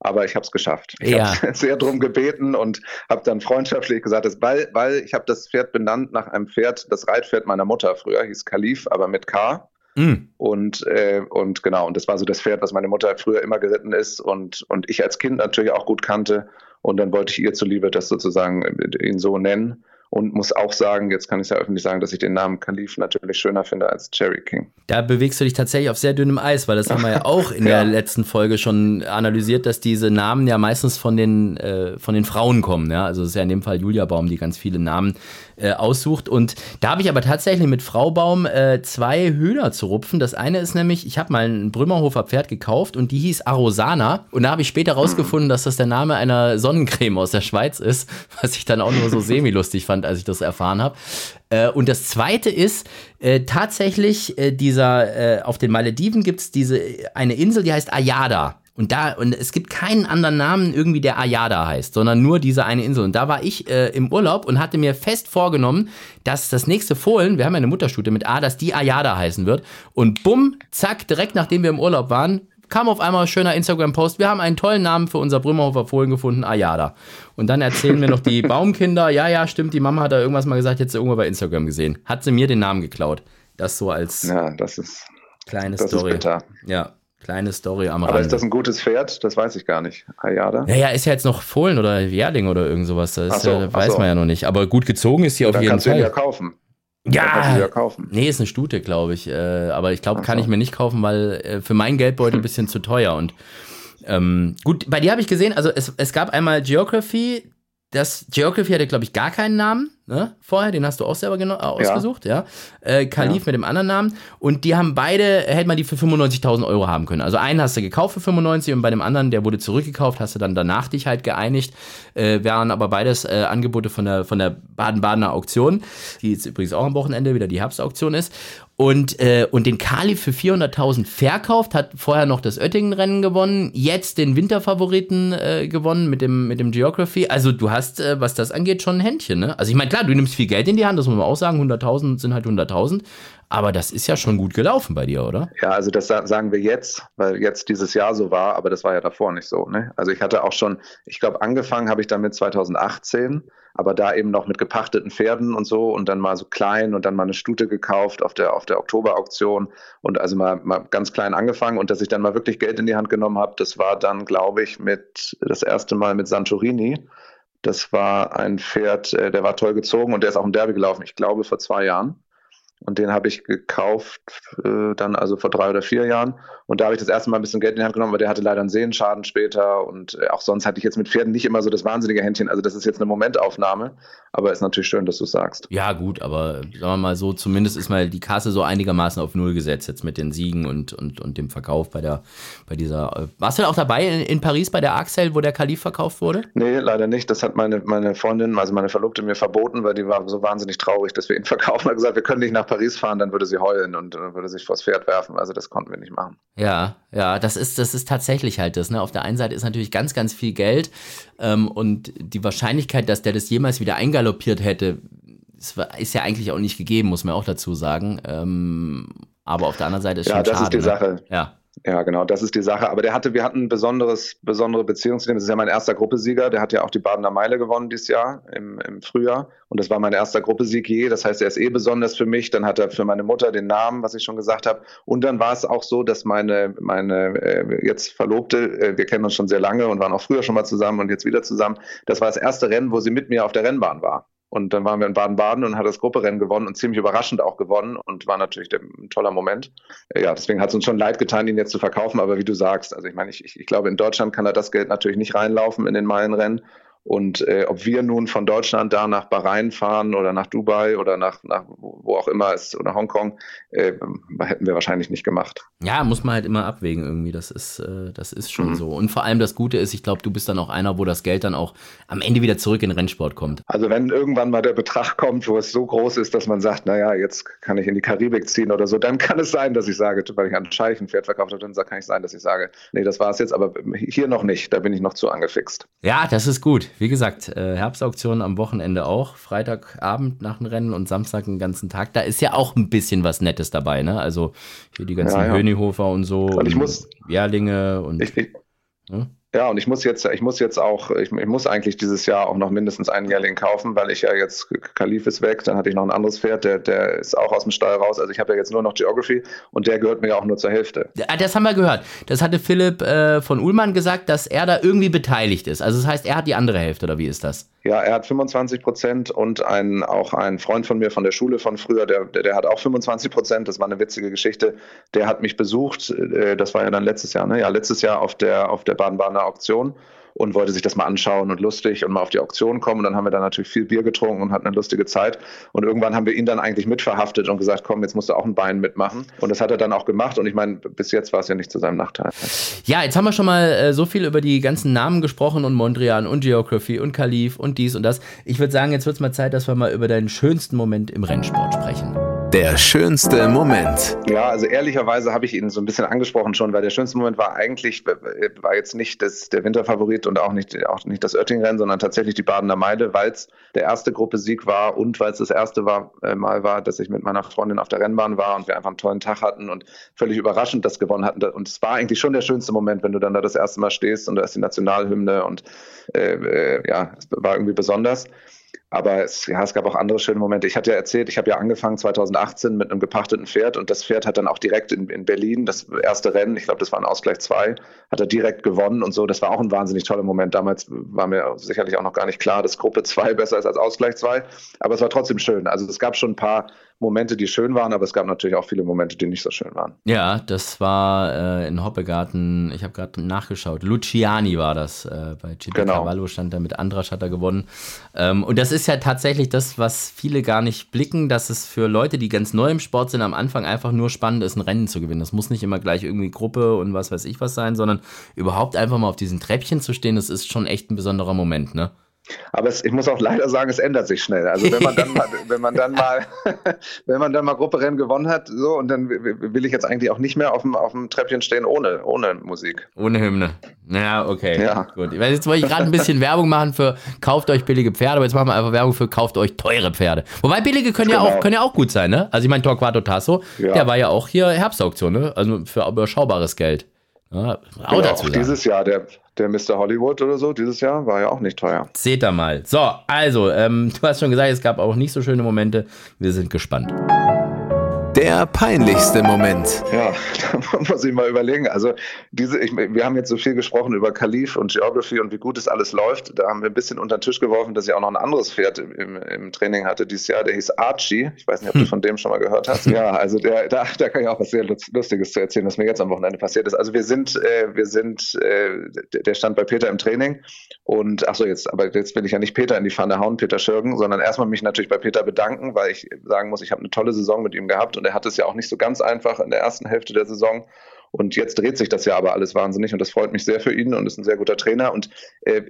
aber ich habe es geschafft. Ich ja. habe sehr drum gebeten und habe dann freundschaftlich gesagt, dass, weil, weil ich habe das Pferd benannt nach einem Pferd, das Reitpferd meiner Mutter früher, hieß Kalif, aber mit K. Mm. Und, äh, und genau, und das war so das Pferd, was meine Mutter früher immer geritten ist und, und ich als Kind natürlich auch gut kannte. Und dann wollte ich ihr zuliebe das sozusagen äh, ihn so nennen. und muss auch sagen, jetzt kann ich es ja öffentlich sagen, dass ich den Namen Kalif natürlich schöner finde als Cherry King. Da bewegst du dich tatsächlich auf sehr dünnem Eis, weil das haben wir ja auch in ja. der letzten Folge schon analysiert, dass diese Namen ja meistens von den, äh, von den Frauen kommen. Ja? Also es ist ja in dem Fall Julia Baum, die ganz viele Namen äh, aussucht. Und da habe ich aber tatsächlich mit Frau Baum äh, zwei Hühner zu rupfen. Das eine ist nämlich, ich habe mal ein Brümmerhofer Pferd gekauft und die hieß Arosana. Und da habe ich später rausgefunden, dass das der Name einer Sonnencreme aus der Schweiz ist, was ich dann auch nur so semi-lustig fand, als ich das erfahren habe. Äh, und das zweite ist äh, tatsächlich dieser, auf den Malediven gibt es diese eine Insel, die heißt Ayada. Und da, und es gibt keinen anderen Namen irgendwie, der Ayada heißt, sondern nur diese eine Insel. Und da war ich äh, im Urlaub und hatte mir fest vorgenommen, dass das nächste Fohlen, wir haben ja eine Mutterstute mit A, dass die Ayada heißen wird. Und bumm, zack, direkt nachdem wir im Urlaub waren, kam auf einmal ein schöner Instagram-Post. Wir haben einen tollen Namen für unser Brümmerhofer Fohlen gefunden, Ayada. Und dann erzählen mir noch die Baumkinder, ja, ja, stimmt, die Mama hat da irgendwas mal gesagt, jetzt irgendwo bei Instagram gesehen. Hat sie mir den Namen geklaut. Das so als ja, das ist, kleine das Story. Ist bitter. Ja, Kleine Story am Aber Rande. ist das ein gutes Pferd? Das weiß ich gar nicht. Ayada? Ja, ja, ist ja jetzt noch Fohlen oder Jährling oder irgend sowas. Das so, ja, weiß so. man ja noch nicht. Aber gut gezogen ist sie auf jeden kannst Fall. Du ihn ja kaufen. Ja, ja kaufen. nee, ist eine Stute, glaube ich. Äh, aber ich glaube, kann so. ich mir nicht kaufen, weil äh, für meinen Geldbeutel ein bisschen zu teuer. Und ähm, gut, bei dir habe ich gesehen, also es, es gab einmal Geography, das Geography hatte, glaube ich, gar keinen Namen ne? vorher, den hast du auch selber äh, ausgesucht, ja. ja. Äh, Kalif ja. mit dem anderen Namen. Und die haben beide, hätte man die für 95.000 Euro haben können. Also einen hast du gekauft für 95 und bei dem anderen, der wurde zurückgekauft, hast du dann danach dich halt geeinigt. Äh, wären aber beides äh, Angebote von der, von der Baden-Badener Auktion, die jetzt übrigens auch am Wochenende wieder die Herbstauktion ist. Und, äh, und den Kali für 400.000 verkauft, hat vorher noch das Oettingen-Rennen gewonnen, jetzt den Winterfavoriten äh, gewonnen mit dem, mit dem Geography. Also du hast, äh, was das angeht, schon ein Händchen. Ne? Also ich meine, klar, du nimmst viel Geld in die Hand, das muss man auch sagen. 100.000 sind halt 100.000. Aber das ist ja schon gut gelaufen bei dir, oder? Ja, also das sagen wir jetzt, weil jetzt dieses Jahr so war, aber das war ja davor nicht so. Ne? Also ich hatte auch schon, ich glaube, angefangen habe ich damit 2018 aber da eben noch mit gepachteten Pferden und so und dann mal so klein und dann mal eine Stute gekauft auf der, auf der Oktoberauktion und also mal, mal ganz klein angefangen und dass ich dann mal wirklich Geld in die Hand genommen habe, das war dann, glaube ich, mit das erste Mal mit Santorini. Das war ein Pferd, äh, der war toll gezogen und der ist auch im Derby gelaufen, ich glaube vor zwei Jahren. Und den habe ich gekauft, äh, dann also vor drei oder vier Jahren. Und da habe ich das erste Mal ein bisschen Geld in die Hand genommen, weil der hatte leider einen Sehenschaden später. Und äh, auch sonst hatte ich jetzt mit Pferden nicht immer so das wahnsinnige Händchen. Also das ist jetzt eine Momentaufnahme. Aber ist natürlich schön, dass du sagst. Ja, gut, aber sagen wir mal so, zumindest ist mal die Kasse so einigermaßen auf Null gesetzt jetzt mit den Siegen und, und, und dem Verkauf bei der, bei dieser. Äh, warst du denn auch dabei in, in Paris bei der Axel, wo der Kalif verkauft wurde? Nee, leider nicht. Das hat meine, meine Freundin, also meine Verlobte mir verboten, weil die war so wahnsinnig traurig, dass wir ihn verkaufen. Hat gesagt, wir können nicht nach Paris fahren, dann würde sie heulen und äh, würde sich vors Pferd werfen. Also das konnten wir nicht machen. Ja, ja, das ist, das ist tatsächlich halt das. Ne? Auf der einen Seite ist natürlich ganz, ganz viel Geld ähm, und die Wahrscheinlichkeit, dass der das jemals wieder eingaloppiert hätte, ist ja eigentlich auch nicht gegeben, muss man auch dazu sagen. Ähm, aber auf der anderen Seite ist ja, schon das schade. ist die ne? Sache. Ja. Ja, genau, das ist die Sache. Aber der hatte, wir hatten ein besonderes, besondere Beziehung zu dem. Das ist ja mein erster Gruppesieger. Der hat ja auch die Badener Meile gewonnen dieses Jahr im, im Frühjahr. Und das war mein erster Gruppesieg je. Das heißt, er ist eh besonders für mich. Dann hat er für meine Mutter den Namen, was ich schon gesagt habe. Und dann war es auch so, dass meine, meine äh, jetzt Verlobte, äh, wir kennen uns schon sehr lange und waren auch früher schon mal zusammen und jetzt wieder zusammen. Das war das erste Rennen, wo sie mit mir auf der Rennbahn war. Und dann waren wir in Baden-Baden und hat das Grupperennen gewonnen und ziemlich überraschend auch gewonnen und war natürlich ein toller Moment. Ja, deswegen hat es uns schon leid getan, ihn jetzt zu verkaufen. Aber wie du sagst, also ich meine, ich, ich glaube, in Deutschland kann er das Geld natürlich nicht reinlaufen in den Meilenrennen. Und äh, ob wir nun von Deutschland da nach Bahrain fahren oder nach Dubai oder nach, nach wo auch immer es oder Hongkong, äh, hätten wir wahrscheinlich nicht gemacht. Ja, muss man halt immer abwägen irgendwie. Das ist, äh, das ist schon mhm. so. Und vor allem das Gute ist, ich glaube, du bist dann auch einer, wo das Geld dann auch am Ende wieder zurück in den Rennsport kommt. Also wenn irgendwann mal der Betrag kommt, wo es so groß ist, dass man sagt, naja, jetzt kann ich in die Karibik ziehen oder so, dann kann es sein, dass ich sage, weil ich ein Scheichenpferd verkauft habe, dann kann ich sein, dass ich sage, nee, das war es jetzt, aber hier noch nicht. Da bin ich noch zu angefixt. Ja, das ist gut wie gesagt, äh, Herbstauktion am Wochenende auch. Freitagabend nach dem Rennen und Samstag den ganzen Tag. Da ist ja auch ein bisschen was Nettes dabei, ne? Also hier die ganzen ja, ja. Hönihofer und so. Und ich muss. Jährlinge und. Ich, ich, hm? Ja, und ich muss jetzt, ich muss jetzt auch, ich, ich, muss eigentlich dieses Jahr auch noch mindestens einen Jährling kaufen, weil ich ja jetzt, Kalif ist weg, dann hatte ich noch ein anderes Pferd, der, der ist auch aus dem Stall raus. Also ich habe ja jetzt nur noch Geography und der gehört mir ja auch nur zur Hälfte. Das haben wir gehört. Das hatte Philipp äh, von Ullmann gesagt, dass er da irgendwie beteiligt ist. Also das heißt, er hat die andere Hälfte, oder wie ist das? Ja, er hat 25 Prozent und ein, auch ein Freund von mir von der Schule von früher, der, der, hat auch 25 Prozent. Das war eine witzige Geschichte. Der hat mich besucht, äh, das war ja dann letztes Jahr, ne? Ja, letztes Jahr auf der, auf der Baden-Badener Auktion und wollte sich das mal anschauen und lustig und mal auf die Auktion kommen. Und dann haben wir da natürlich viel Bier getrunken und hatten eine lustige Zeit. Und irgendwann haben wir ihn dann eigentlich mitverhaftet und gesagt, komm, jetzt musst du auch ein Bein mitmachen. Und das hat er dann auch gemacht. Und ich meine, bis jetzt war es ja nicht zu seinem Nachteil. Ja, jetzt haben wir schon mal äh, so viel über die ganzen Namen gesprochen und Mondrian und Geography und Kalif und dies und das. Ich würde sagen, jetzt wird es mal Zeit, dass wir mal über deinen schönsten Moment im Rennsport sprechen. Der schönste Moment. Ja, also ehrlicherweise habe ich ihn so ein bisschen angesprochen schon, weil der schönste Moment war eigentlich, war jetzt nicht das, der Winterfavorit und auch nicht, auch nicht das Oettingrennen, sondern tatsächlich die Badener Meile, weil es der erste Gruppesieg war und weil es das erste war, äh, Mal war, dass ich mit meiner Freundin auf der Rennbahn war und wir einfach einen tollen Tag hatten und völlig überraschend das gewonnen hatten. Und es war eigentlich schon der schönste Moment, wenn du dann da das erste Mal stehst und da ist die Nationalhymne und äh, äh, ja, es war irgendwie besonders. Aber es, ja, es gab auch andere schöne Momente. Ich hatte ja erzählt, ich habe ja angefangen 2018 mit einem gepachteten Pferd und das Pferd hat dann auch direkt in, in Berlin, das erste Rennen, ich glaube, das war ein Ausgleich 2, hat er direkt gewonnen und so. Das war auch ein wahnsinnig toller Moment. Damals war mir sicherlich auch noch gar nicht klar, dass Gruppe 2 besser ist als Ausgleich 2. Aber es war trotzdem schön. Also es gab schon ein paar Momente, die schön waren, aber es gab natürlich auch viele Momente, die nicht so schön waren. Ja, das war äh, in Hoppegarten, ich habe gerade nachgeschaut, Luciani war das, äh, bei Chitti genau. Cavallo stand da mit Andrasch hat er gewonnen. Ähm, und das ist ja tatsächlich das, was viele gar nicht blicken, dass es für Leute, die ganz neu im Sport sind, am Anfang einfach nur spannend ist, ein Rennen zu gewinnen. Das muss nicht immer gleich irgendwie Gruppe und was weiß ich was sein, sondern überhaupt einfach mal auf diesen Treppchen zu stehen, das ist schon echt ein besonderer Moment, ne? Aber es, ich muss auch leider sagen, es ändert sich schnell. Also wenn man dann mal, wenn man dann mal, wenn man dann mal Grupperennen gewonnen hat, so und dann will ich jetzt eigentlich auch nicht mehr auf dem, auf dem Treppchen stehen ohne, ohne Musik. Ohne Hymne. Naja, okay. Ja. Gut. Jetzt wollte ich gerade ein bisschen Werbung machen für kauft euch billige Pferde, aber jetzt machen wir einfach Werbung für kauft euch teure Pferde. Wobei billige können genau. ja auch, können ja auch gut sein, ne? Also ich meine, Torquato Tasso, ja. der war ja auch hier Herbstauktion, ne? Also für überschaubares Geld. Ja, auch genau, auch dieses Jahr, der, der Mr. Hollywood oder so, dieses Jahr war ja auch nicht teuer. Seht ihr mal. So, also, ähm, du hast schon gesagt, es gab auch nicht so schöne Momente. Wir sind gespannt. Der peinlichste Moment. Ja, da muss ich mal überlegen. Also diese, ich, wir haben jetzt so viel gesprochen über Kalif und Geography und wie gut es alles läuft. Da haben wir ein bisschen unter den Tisch geworfen, dass ich auch noch ein anderes Pferd im, im Training hatte dieses Jahr. Der hieß Archie. Ich weiß nicht, ob du hm. von dem schon mal gehört hast. Ja, also der, da, da kann ich auch was sehr Lustiges zu erzählen, was mir jetzt am Wochenende passiert ist. Also wir sind, äh, wir sind, äh, der stand bei Peter im Training und ach so jetzt, aber jetzt will ich ja nicht Peter in die Pfanne hauen, Peter Schirgen, sondern erstmal mich natürlich bei Peter bedanken, weil ich sagen muss, ich habe eine tolle Saison mit ihm gehabt und und er hat es ja auch nicht so ganz einfach in der ersten Hälfte der Saison. Und jetzt dreht sich das ja aber alles wahnsinnig und das freut mich sehr für ihn und ist ein sehr guter Trainer. Und äh,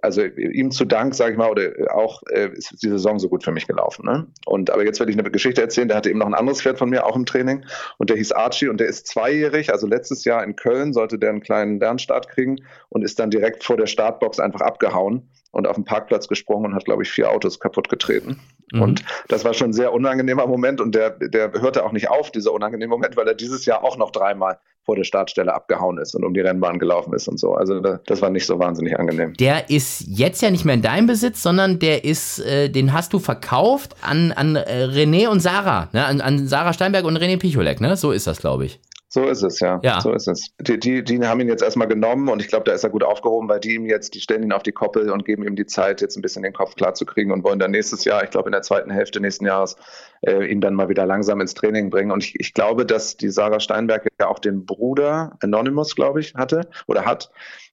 also ihm zu Dank, sage ich mal, oder auch äh, ist die Saison so gut für mich gelaufen. Ne? Und aber jetzt werde ich eine Geschichte erzählen. Der hatte eben noch ein anderes Pferd von mir auch im Training und der hieß Archie und der ist zweijährig. Also letztes Jahr in Köln sollte der einen kleinen Lernstart kriegen und ist dann direkt vor der Startbox einfach abgehauen und auf den Parkplatz gesprungen und hat, glaube ich, vier Autos kaputt getreten. Mhm. Und das war schon ein sehr unangenehmer Moment und der, der hörte auch nicht auf, dieser unangenehme Moment, weil er dieses Jahr auch noch dreimal vor der Startstelle abgehauen ist und um die Rennbahn gelaufen ist und so. Also das war nicht so wahnsinnig angenehm. Der ist jetzt ja nicht mehr in deinem Besitz, sondern der ist, äh, den hast du verkauft an, an äh, René und Sarah, ne? an, an Sarah Steinberg und René Picholek, ne? So ist das, glaube ich. So ist es, ja. ja. So ist es. Die, die, die haben ihn jetzt erstmal genommen und ich glaube, da ist er gut aufgehoben, weil die ihm jetzt, die stellen ihn auf die Koppel und geben ihm die Zeit, jetzt ein bisschen den Kopf klar zu kriegen und wollen dann nächstes Jahr, ich glaube in der zweiten Hälfte nächsten Jahres, äh, ihn dann mal wieder langsam ins Training bringen. Und ich, ich glaube, dass die Sarah Steinberg ja auch den Bruder Anonymous, glaube ich, hatte oder hat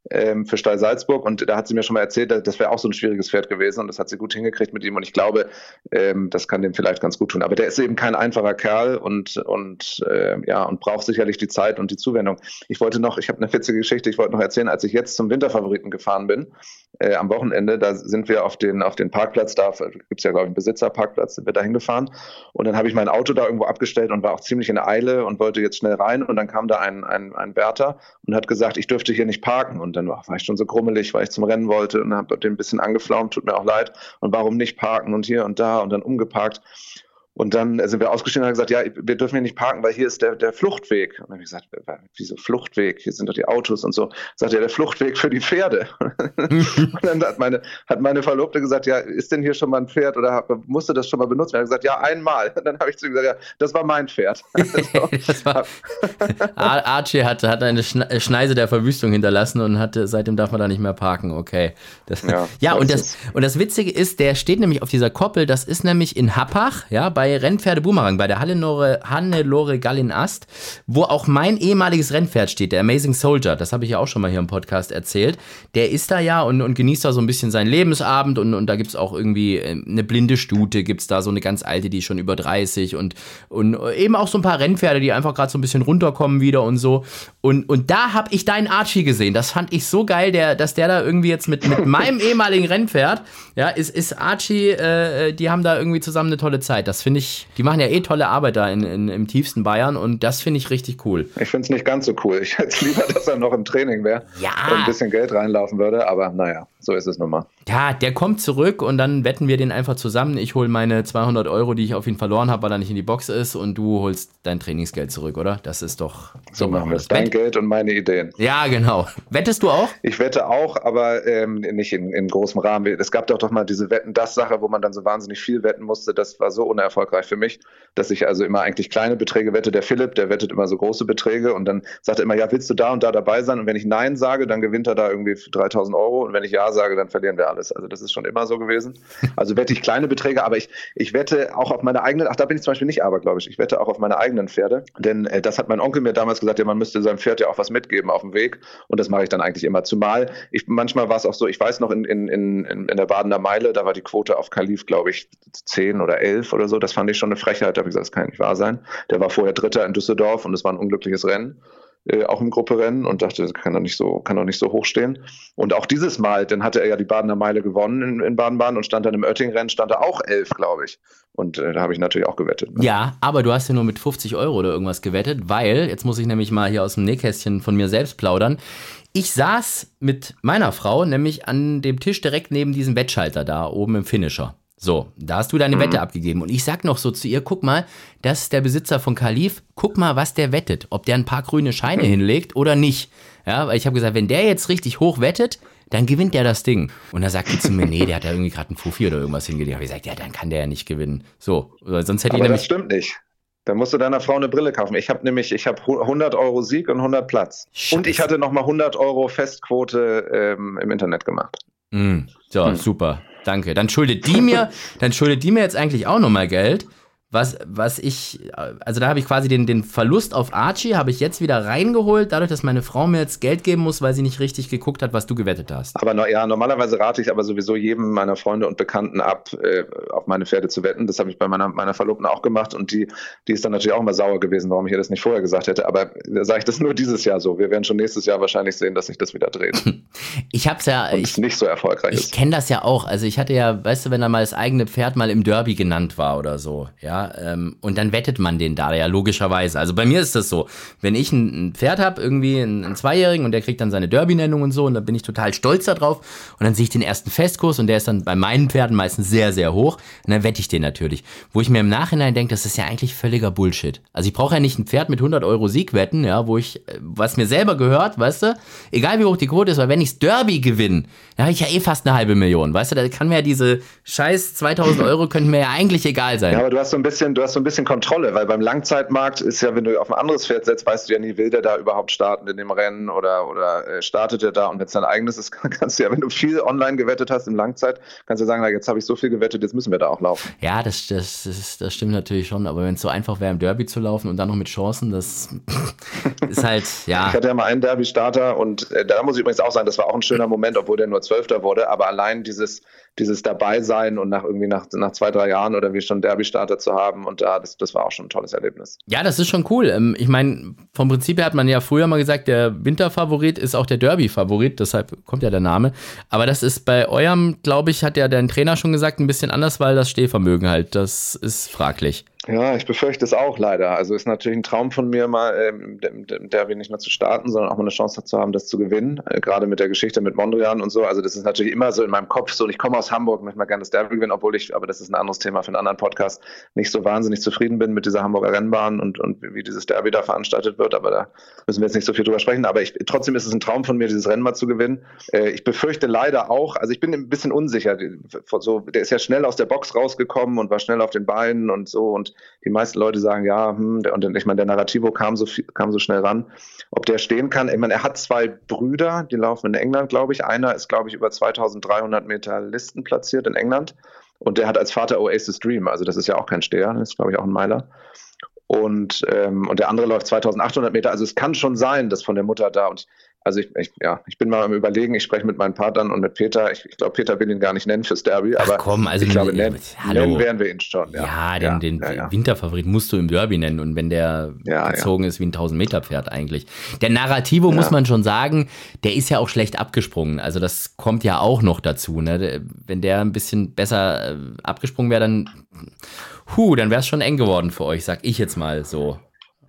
ähm, für Stall Salzburg. Und da hat sie mir schon mal erzählt, das wäre auch so ein schwieriges Pferd gewesen. Und das hat sie gut hingekriegt mit ihm. Und ich glaube, ähm, das kann dem vielleicht ganz gut tun. Aber der ist eben kein einfacher Kerl und, und äh, ja, und braucht sicherlich die Zeit und die Zuwendung. Ich wollte noch, ich habe eine witzige Geschichte, ich wollte noch erzählen, als ich jetzt zum Winterfavoriten gefahren bin, äh, am Wochenende, da sind wir auf den, auf den Parkplatz, da gibt es ja, glaube ich, einen Besitzerparkplatz, sind wir da hingefahren. Und dann habe ich mein Auto da irgendwo abgestellt und war auch ziemlich in Eile und wollte jetzt schnell rein. Und dann kam da ein, ein, ein Wärter und hat gesagt, ich dürfte hier nicht parken. Und dann war ich schon so grummelig, weil ich zum Rennen wollte und habe den ein bisschen angeflaumt, tut mir auch leid. Und warum nicht parken und hier und da und dann umgeparkt Und dann sind wir ausgestiegen und haben gesagt, ja, wir dürfen hier nicht parken, weil hier ist der, der Fluchtweg. Und dann habe ich gesagt, wieso Fluchtweg? Hier sind doch die Autos und so. Sagt er, der Fluchtweg für die Pferde. und dann hat meine, hat meine Verlobte gesagt, ja, ist denn hier schon mal ein Pferd oder musste das schon mal benutzt werden? Er hat gesagt, ja, einmal. Und dann habe ich zu ihm gesagt, ja, das war mein Pferd. war, Archie hat, hat eine Schneise der Verwüstung hinterlassen und hatte, seitdem darf man da nicht mehr parken. Okay. Das, ja, ja und, das, und das Witzige ist, der steht nämlich auf dieser Koppel, das ist nämlich in Happach, ja, bei bei Rennpferde Boomerang, bei der Hannelore, Hannelore Gallin Ast, wo auch mein ehemaliges Rennpferd steht, der Amazing Soldier. Das habe ich ja auch schon mal hier im Podcast erzählt. Der ist da ja und, und genießt da so ein bisschen seinen Lebensabend und, und da gibt es auch irgendwie äh, eine blinde Stute, gibt es da so eine ganz alte, die ist schon über 30 und, und eben auch so ein paar Rennpferde, die einfach gerade so ein bisschen runterkommen wieder und so. Und, und da habe ich deinen Archie gesehen. Das fand ich so geil, der, dass der da irgendwie jetzt mit, mit meinem ehemaligen Rennpferd, ja, ist, ist Archie, äh, die haben da irgendwie zusammen eine tolle Zeit. Das finde finde ich, die machen ja eh tolle Arbeit da in, in, im tiefsten Bayern und das finde ich richtig cool. Ich finde es nicht ganz so cool. Ich hätte es lieber, dass er noch im Training wäre ja. und ein bisschen Geld reinlaufen würde, aber naja, so ist es nun mal. Ja, der kommt zurück und dann wetten wir den einfach zusammen. Ich hole meine 200 Euro, die ich auf ihn verloren habe, weil er nicht in die Box ist und du holst dein Trainingsgeld zurück, oder? Das ist doch so, so machen wir es. Dein Geld und meine Ideen. Ja, genau. Wettest du auch? Ich wette auch, aber ähm, nicht in, in großem Rahmen. Es gab doch doch mal diese Wetten-Das-Sache, wo man dann so wahnsinnig viel wetten musste. Das war so unerfolgreich erfolgreich für mich, dass ich also immer eigentlich kleine Beträge wette. Der Philipp, der wettet immer so große Beträge und dann sagt er immer, ja, willst du da und da dabei sein? Und wenn ich Nein sage, dann gewinnt er da irgendwie 3000 Euro und wenn ich Ja sage, dann verlieren wir alles. Also das ist schon immer so gewesen. Also wette ich kleine Beträge, aber ich, ich wette auch auf meine eigenen, ach, da bin ich zum Beispiel nicht abergläubisch, ich wette auch auf meine eigenen Pferde, denn äh, das hat mein Onkel mir damals gesagt, ja, man müsste seinem Pferd ja auch was mitgeben auf dem Weg und das mache ich dann eigentlich immer. Zumal ich, manchmal war es auch so, ich weiß noch in, in, in, in der Badener Meile, da war die Quote auf Kalif, glaube ich, 10 oder 11 oder so, das fand ich schon eine Frechheit. Da habe ich gesagt, das kann nicht wahr sein. Der war vorher Dritter in Düsseldorf und es war ein unglückliches Rennen. Äh, auch im Grupperennen und dachte, das kann doch nicht so, kann doch nicht so hoch stehen. Und auch dieses Mal, dann hatte er ja die Badener Meile gewonnen in, Baden-Baden und stand dann im Oetting-Rennen, stand er auch elf, glaube ich. Und äh, da habe ich natürlich auch gewettet. Ne? Ja, aber du hast ja nur mit 50 Euro oder irgendwas gewettet, weil, jetzt muss ich nämlich mal hier aus dem Nähkästchen von mir selbst plaudern. Ich saß mit meiner Frau nämlich an dem Tisch direkt neben diesem Wettschalter da oben im Finisher. So, da hast du deine mhm. Wette abgegeben. Und ich sag noch so zu ihr, guck mal, das ist der Besitzer von Kalif, guck mal, was der wettet. Ob der ein paar grüne Scheine hinlegt oder nicht. Ja, weil ich habe gesagt, wenn der jetzt richtig hoch wettet, dann gewinnt der das Ding. Und da sagt die zu mir, nee, der hat da irgendwie gerade einen Fuffi oder irgendwas hingelegt. Habe ich gesagt, ja, dann kann der ja nicht gewinnen. So, sonst hätte Aber ich nämlich... das stimmt nicht. Dann musst du deiner Frau eine Brille kaufen. Ich habe nämlich, ich habe 100 Euro Sieg und 100 Platz. Scheiße. Und ich hatte nochmal 100 Euro Festquote ähm, im Internet gemacht. Mm, so, hm. super. Danke. Dann schuldet die mir, dann schuldet die mir jetzt eigentlich auch nochmal Geld was, was ich, also da habe ich quasi den, den Verlust auf Archie, habe ich jetzt wieder reingeholt, dadurch, dass meine Frau mir jetzt Geld geben muss, weil sie nicht richtig geguckt hat, was du gewettet hast. Aber no, ja, normalerweise rate ich aber sowieso jedem meiner Freunde und Bekannten ab, äh, auf meine Pferde zu wetten. Das habe ich bei meiner, meiner Verlobten auch gemacht und die, die ist dann natürlich auch immer sauer gewesen, warum ich ihr das nicht vorher gesagt hätte. Aber sage ich das nur dieses Jahr so. Wir werden schon nächstes Jahr wahrscheinlich sehen, dass sich das wieder dreht. Ich habe es ja. Und ich, nicht so erfolgreich Ich kenne das ja auch. Also ich hatte ja, weißt du, wenn da mal das eigene Pferd mal im Derby genannt war oder so, ja, ähm, und dann wettet man den da ja logischerweise. Also bei mir ist das so, wenn ich ein, Pferd habe, irgendwie einen, einen, Zweijährigen und der kriegt dann seine Derby-Nennung und so und da bin ich total stolz darauf und dann sehe ich den ersten Festkurs und der ist dann bei meinen Pferden meistens sehr, sehr hoch und dann wette ich den natürlich. Wo ich mir im Nachhinein denke, das ist ja eigentlich völliger Bullshit. Also ich brauche ja nicht ein Pferd mit 100 Euro Sieg wetten, ja, wo ich, was mir selber gehört, weißt du, egal wie hoch die Quote ist, weil wenn ich's Derby gewinne, dann habe ich ja eh fast eine halbe Million, weißt du, da kann mir ja diese scheiß 2000 Euro könnten mir ja eigentlich egal sein. Ja, aber du hast so ein bisschen, du hast so ein bisschen Kontrolle, weil beim Langzeitmarkt ist ja, wenn du auf ein anderes Pferd setzt, weißt du ja nie, will der da überhaupt starten in dem Rennen oder, oder äh, startet er da und wenn es dein eigenes ist, kannst du ja, wenn du viel online gewettet hast im Langzeit, kannst du sagen, na, jetzt habe ich so viel gewettet, jetzt müssen wir da auch laufen. Ja, das, das, das, das stimmt natürlich schon, aber wenn es so einfach wäre, im Derby zu laufen und dann noch mit Chancen, das ist halt, ja. Ich hatte ja mal einen Derby-Starter und äh, da muss ich übrigens auch sagen, das war auch ein schöner Moment, obwohl der nur Zwölfter wurde, aber allein dieses dieses Dabeisein und nach irgendwie nach, nach zwei, drei Jahren oder wie schon Derby-Starter zu haben und da, das, das war auch schon ein tolles Erlebnis. Ja, das ist schon cool. Ähm, ich meine, vom Prinzip her hat man ja früher mal gesagt, der Winterfavorit ist auch der Derby-Favorit, deshalb kommt ja der Name. Aber das ist bei eurem, glaube ich, hat ja dein Trainer schon gesagt, ein bisschen anders, weil das Stehvermögen halt, das ist fraglich. Ja, ich befürchte es auch leider. Also ist natürlich ein Traum von mir, mal ähm, im Derby nicht nur zu starten, sondern auch mal eine Chance zu haben, das zu gewinnen. Äh, gerade mit der Geschichte mit Mondrian und so. Also das ist natürlich immer so in meinem Kopf so. Und ich komme aus Hamburg, möchte mal gerne das Derby gewinnen, obwohl ich, aber das ist ein anderes Thema für einen anderen Podcast, nicht so wahnsinnig zufrieden bin mit dieser Hamburger Rennbahn und, und wie dieses Derby da veranstaltet wird. Aber da müssen wir jetzt nicht so viel drüber sprechen. Aber ich, trotzdem ist es ein Traum von mir, dieses Rennen mal zu gewinnen. Äh, ich befürchte leider auch, also ich bin ein bisschen unsicher. So, der ist ja schnell aus der Box rausgekommen und war schnell auf den Beinen und so. Und die meisten Leute sagen, ja, hm, der, und ich meine, der Narrativo kam so, viel, kam so schnell ran. Ob der stehen kann, ich meine, er hat zwei Brüder, die laufen in England, glaube ich. Einer ist, glaube ich, über 2300 Meter Listen platziert in England. Und der hat als Vater Oasis Dream, also das ist ja auch kein Steher, das ist, glaube ich, auch ein Meiler. Und, ähm, und der andere läuft 2800 Meter. Also es kann schon sein, dass von der Mutter da, und also ich, ich, ja, ich bin mal am überlegen, ich spreche mit meinen Partnern und mit Peter. Ich, ich glaube, Peter will ihn gar nicht nennen fürs Derby, aber komm, also ich glaube, nennen, nennen werden wir ihn schon. Ja, ja den, den ja, ja. Winterfavorit musst du im Derby nennen und wenn der gezogen ist wie ein 1000 Meter Pferd eigentlich. Der Narrativo muss man schon sagen, der ist ja auch schlecht abgesprungen. Also das kommt ja auch noch dazu. Ne? Wenn der ein bisschen besser äh, abgesprungen wäre, dann, dann wäre es schon eng geworden für euch, sag ich jetzt mal so.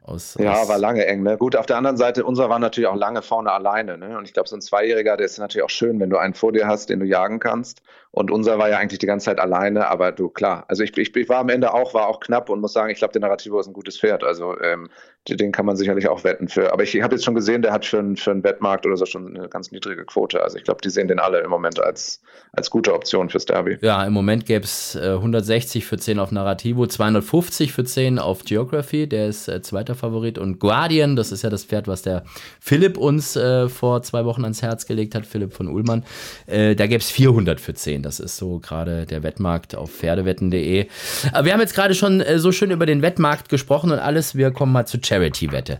Aus, ja, aus war lange eng. Ne? Gut, auf der anderen Seite, unser war natürlich auch lange vorne alleine. Ne? Und ich glaube, so ein Zweijähriger, der ist natürlich auch schön, wenn du einen vor dir hast, den du jagen kannst. Und unser war ja eigentlich die ganze Zeit alleine, aber du, klar. Also ich, ich, ich war am Ende auch, war auch knapp und muss sagen, ich glaube, der Narrativo ist ein gutes Pferd. Also ähm, den kann man sicherlich auch wetten für. Aber ich, ich habe jetzt schon gesehen, der hat für, einen, für einen Wettmarkt oder so schon eine ganz niedrige Quote. Also ich glaube, die sehen den alle im Moment als, als gute Option fürs Derby. Ja, im Moment gäbe es äh, 160 für 10 auf Narrativo, 250 für 10 auf Geography, der ist äh, zweiter Favorit. Und Guardian, das ist ja das Pferd, was der Philipp uns äh, vor zwei Wochen ans Herz gelegt hat, Philipp von Ullmann. Äh, da gäbe es 400 für 10. Das ist so gerade der Wettmarkt auf pferdewetten.de. Aber wir haben jetzt gerade schon äh, so schön über den Wettmarkt gesprochen und alles. Wir kommen mal zu Chat. Charity-Wette.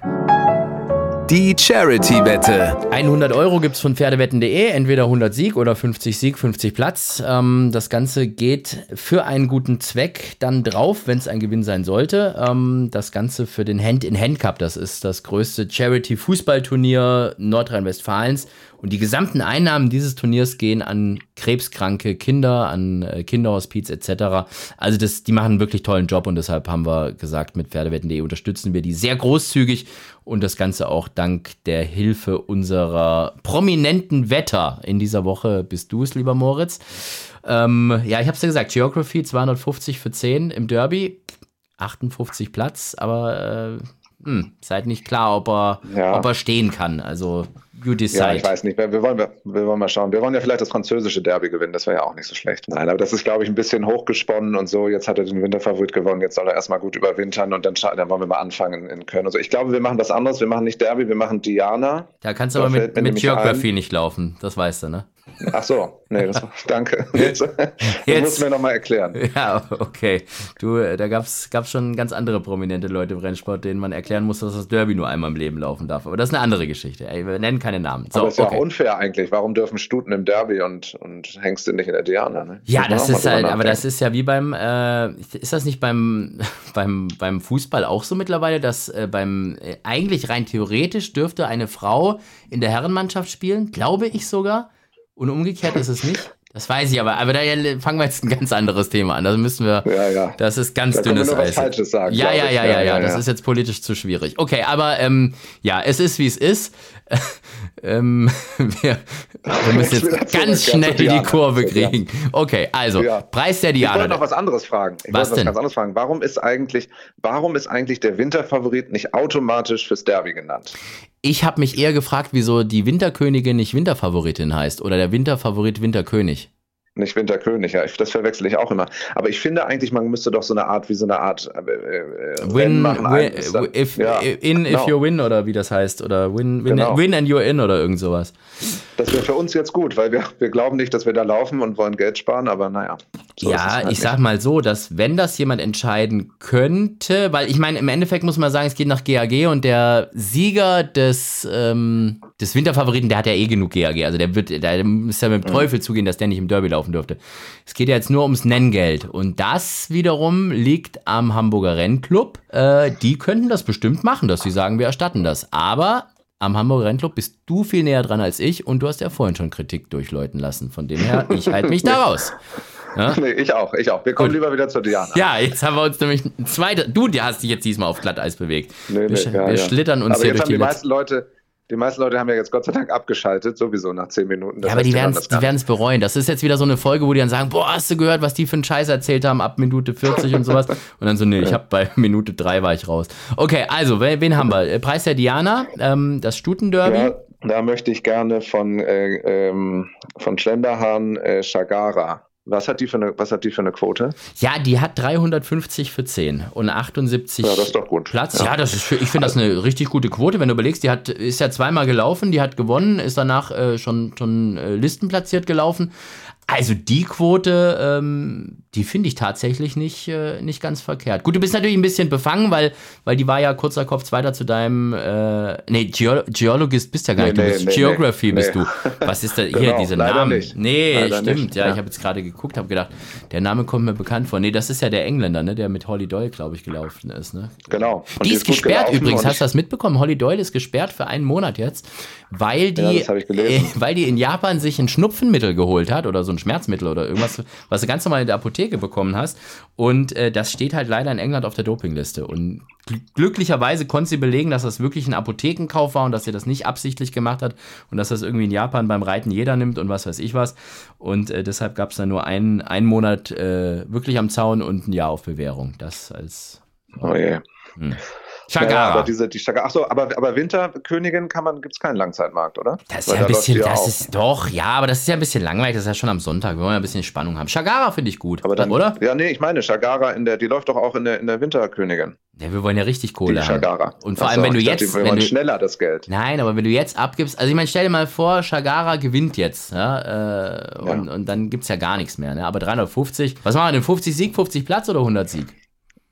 Die Charity-Wette. 100 Euro gibt es von Pferdewetten.de, entweder 100 Sieg oder 50 Sieg, 50 Platz. Ähm, das Ganze geht für einen guten Zweck dann drauf, wenn es ein Gewinn sein sollte. Ähm, das Ganze für den Hand-in-Hand-Cup, das ist das größte Charity-Fußballturnier Nordrhein-Westfalens und die gesamten Einnahmen dieses Turniers gehen an krebskranke Kinder, an äh, Kinderhospiz etc. Also das, die machen einen wirklich tollen Job und deshalb haben wir gesagt, mit Pferdewetten.de unterstützen wir die sehr großzügig und das Ganze auch dank der Hilfe unserer prominenten Wetter. In dieser Woche bist du es, lieber Moritz. Ähm, ja, ich habe es ja gesagt, Geography 250 für 10 im Derby, 58 Platz, aber äh, hm, seid nicht klar, ob er, ja. ob er stehen kann. Also you decide. Ja, ich weiß nicht. Wir, wollen, wir, wollen mal schauen. Wir wollen ja vielleicht das französische Derby gewinnen. Das wäre ja auch nicht so schlecht. Nein, aber das ist, glaube ich, ein bisschen hochgesponnen und so. Jetzt hat er den Winterfavorit gewonnen. Jetzt soll er erstmal gut überwintern und dann, dann wollen wir mal anfangen in Köln. Also ich glaube, wir machen das anders. Wir machen nicht Derby, wir machen Diana. Da kannst du aber mit, mit Geography nicht laufen. Das weißt du, ne? Ach so, nee, das, danke. Jetzt, Jetzt musst du mir nochmal erklären. Ja, okay. Du, äh, da gab es schon ganz andere prominente Leute im Rennsport, denen man erklären muss, dass das Derby nur einmal im Leben laufen darf. Aber das ist eine andere Geschichte. Ey, wir nennen keine Namen. So, Aber das ist okay. ja auch unfair eigentlich. Warum dürfen Stuten im Derby und, und Hengste nicht in der Diana? Ne? Ja, das ist halt, aber das ist ja wie beim, äh, ist das nicht beim, beim, beim Fußball auch so mittlerweile, dass äh, beim, äh, eigentlich rein theoretisch dürfte eine Frau in der Herrenmannschaft spielen, glaube ich sogar. Und umgekehrt ist es nicht. Das weiß ich aber, aber da fangen wir jetzt ein ganz anderes Thema an. Da müssen wir. Ja, ja. Das ist ganz da dünnes wir Eis. Falsches sagen, ja, ja, ja, ja, ja, ja, Das ist jetzt politisch zu schwierig. Okay, aber ähm, ja, es ist wie es ist. ähm, wir, wir, müssen jetzt ganz schnell die Kurve kriegen. Okay, also ja. Preis der Diana. Ich wollte noch was anderes fragen. Ich was denn? Was ganz anderes fragen. Warum ist eigentlich, warum ist eigentlich der Winterfavorit nicht automatisch fürs Derby genannt? Ich habe mich eher gefragt, wieso die Winterkönigin nicht Winterfavoritin heißt oder der Winterfavorit Winterkönig nicht Winterkönig, ja, das verwechsel ich auch immer. Aber ich finde eigentlich, man müsste doch so eine Art, wie so eine Art äh, äh win, machen. Win, if, ja, in if you win oder wie das heißt. Oder win, win, genau. win and you're in oder irgend sowas. Das wäre für uns jetzt gut, weil wir, wir glauben nicht, dass wir da laufen und wollen Geld sparen, aber naja. So ja, halt ich sag mal so, dass wenn das jemand entscheiden könnte, weil ich meine, im Endeffekt muss man sagen, es geht nach GAG und der Sieger des, ähm, des Winterfavoriten, der hat ja eh genug GAG. Also der wird, der muss ja mit dem mhm. Teufel zugehen, dass der nicht im Derby laufen dürfte. Es geht ja jetzt nur ums Nenngeld. Und das wiederum liegt am Hamburger Rennclub. Äh, die könnten das bestimmt machen, dass sie sagen, wir erstatten das. Aber am Hamburger Rennclub bist du viel näher dran als ich und du hast ja vorhin schon Kritik durchläuten lassen. Von dem her, ich halte mich da raus. Ja? Nee, ich auch, ich auch. Wir kommen Gut. lieber wieder zu Diana. Ja, jetzt haben wir uns nämlich ein zweiter. Du, hast dich jetzt diesmal auf Glatteis bewegt. Nee, wir nee, sch- ja, wir ja. schlittern uns Aber hier jetzt durch haben die die meisten Leute, die meisten Leute haben ja jetzt Gott sei Dank abgeschaltet, sowieso nach zehn Minuten. Ja, aber die werden werden's bereuen. Das ist jetzt wieder so eine Folge, wo die dann sagen, boah, hast du gehört, was die für einen Scheiß erzählt haben ab Minute 40 und sowas. Und dann so, nee, ich hab bei Minute 3 war ich raus. Okay, also, wen, wen haben wir? Äh, Preis der Diana, ähm, das Stutenderby. Ja, da möchte ich gerne von, äh, ähm, von Schlenderhahn äh, Shagara. Was hat, die für eine, was hat die für eine Quote? Ja, die hat 350 für 10 und 78 Ja, das ist doch gut. Platz. Ja, das ist, für- ich finde das eine richtig gute Quote, wenn du überlegst, die hat, ist ja zweimal gelaufen, die hat gewonnen, ist danach äh, schon, schon äh, listenplatziert gelaufen. Also die Quote, ähm, die finde ich tatsächlich nicht, äh, nicht ganz verkehrt. Gut, du bist natürlich ein bisschen befangen, weil, weil die war ja kurzer Kopf weiter zu deinem, äh, nee, Geo Geologist bist ja gar Nee, nicht, du nee, bist nee, Geography bist du. Was ist da hier, Genau, diese Namen? nicht. Nee, Leider stimmt, nicht, ja, ja. ich habe jetzt gerade geguckt, habe gedacht, der Name kommt mir bekannt vor. Nee, das ist ja der Engländer, ne, der mit Holly Doyle, glaube ich, gelaufen ist, ne? Genau. Und Die ist gut gesperrt übrigens. Hast du das mitbekommen? Holly Doyle ist gesperrt für einen Monat jetzt, weil die, Ja, äh, weil die in Japan sich ein Schnupfenmittel geholt hat oder so ein Schmerzmittel oder irgendwas, was du ganz normal in der Apotheke bekommen hast. Und äh, das steht halt leider in England auf der Dopingliste. Und gl glücklicherweise konnte sie belegen, dass das wirklich ein Apothekenkauf war und dass sie das nicht absichtlich gemacht hat und dass das irgendwie in Japan beim Reiten jeder nimmt und was weiß ich was. Und äh, deshalb gab es dann nur einen, einen Monat äh, wirklich am Zaun und ein Jahr auf Bewährung. Das als Oh je. Chagara. Ja, aber diese, die Chagara. Achso, aber, aber Winterkönigin kann man, gibt es keinen Langzeitmarkt, oder? Das ist Weil ja ein bisschen, die ja das auch. ist doch, ja, aber das ist ja ein bisschen langweilig, das ist ja schon am Sonntag, wir wollen ja ein bisschen Spannung haben. Chagara finde ich gut, Aber dann, oder? Ja, nee, ich meine, Chagara, in der, die läuft doch auch in der, in der Winterkönigin. Ja, wir wollen ja richtig Die Kohle haben. Chagara. Und vor Ach allem, wenn du dachte, jetzt, wir wenn wollen du, schneller das Geld. nein, aber wenn du jetzt abgibst, also ich meine, stell dir mal vor, Chagara gewinnt jetzt, ja, äh, und, und dann gibt's ja gar nichts mehr, ne? Aber 350, was machen wir denn, 50 Sieg, 50 Platz oder 100 Sieg?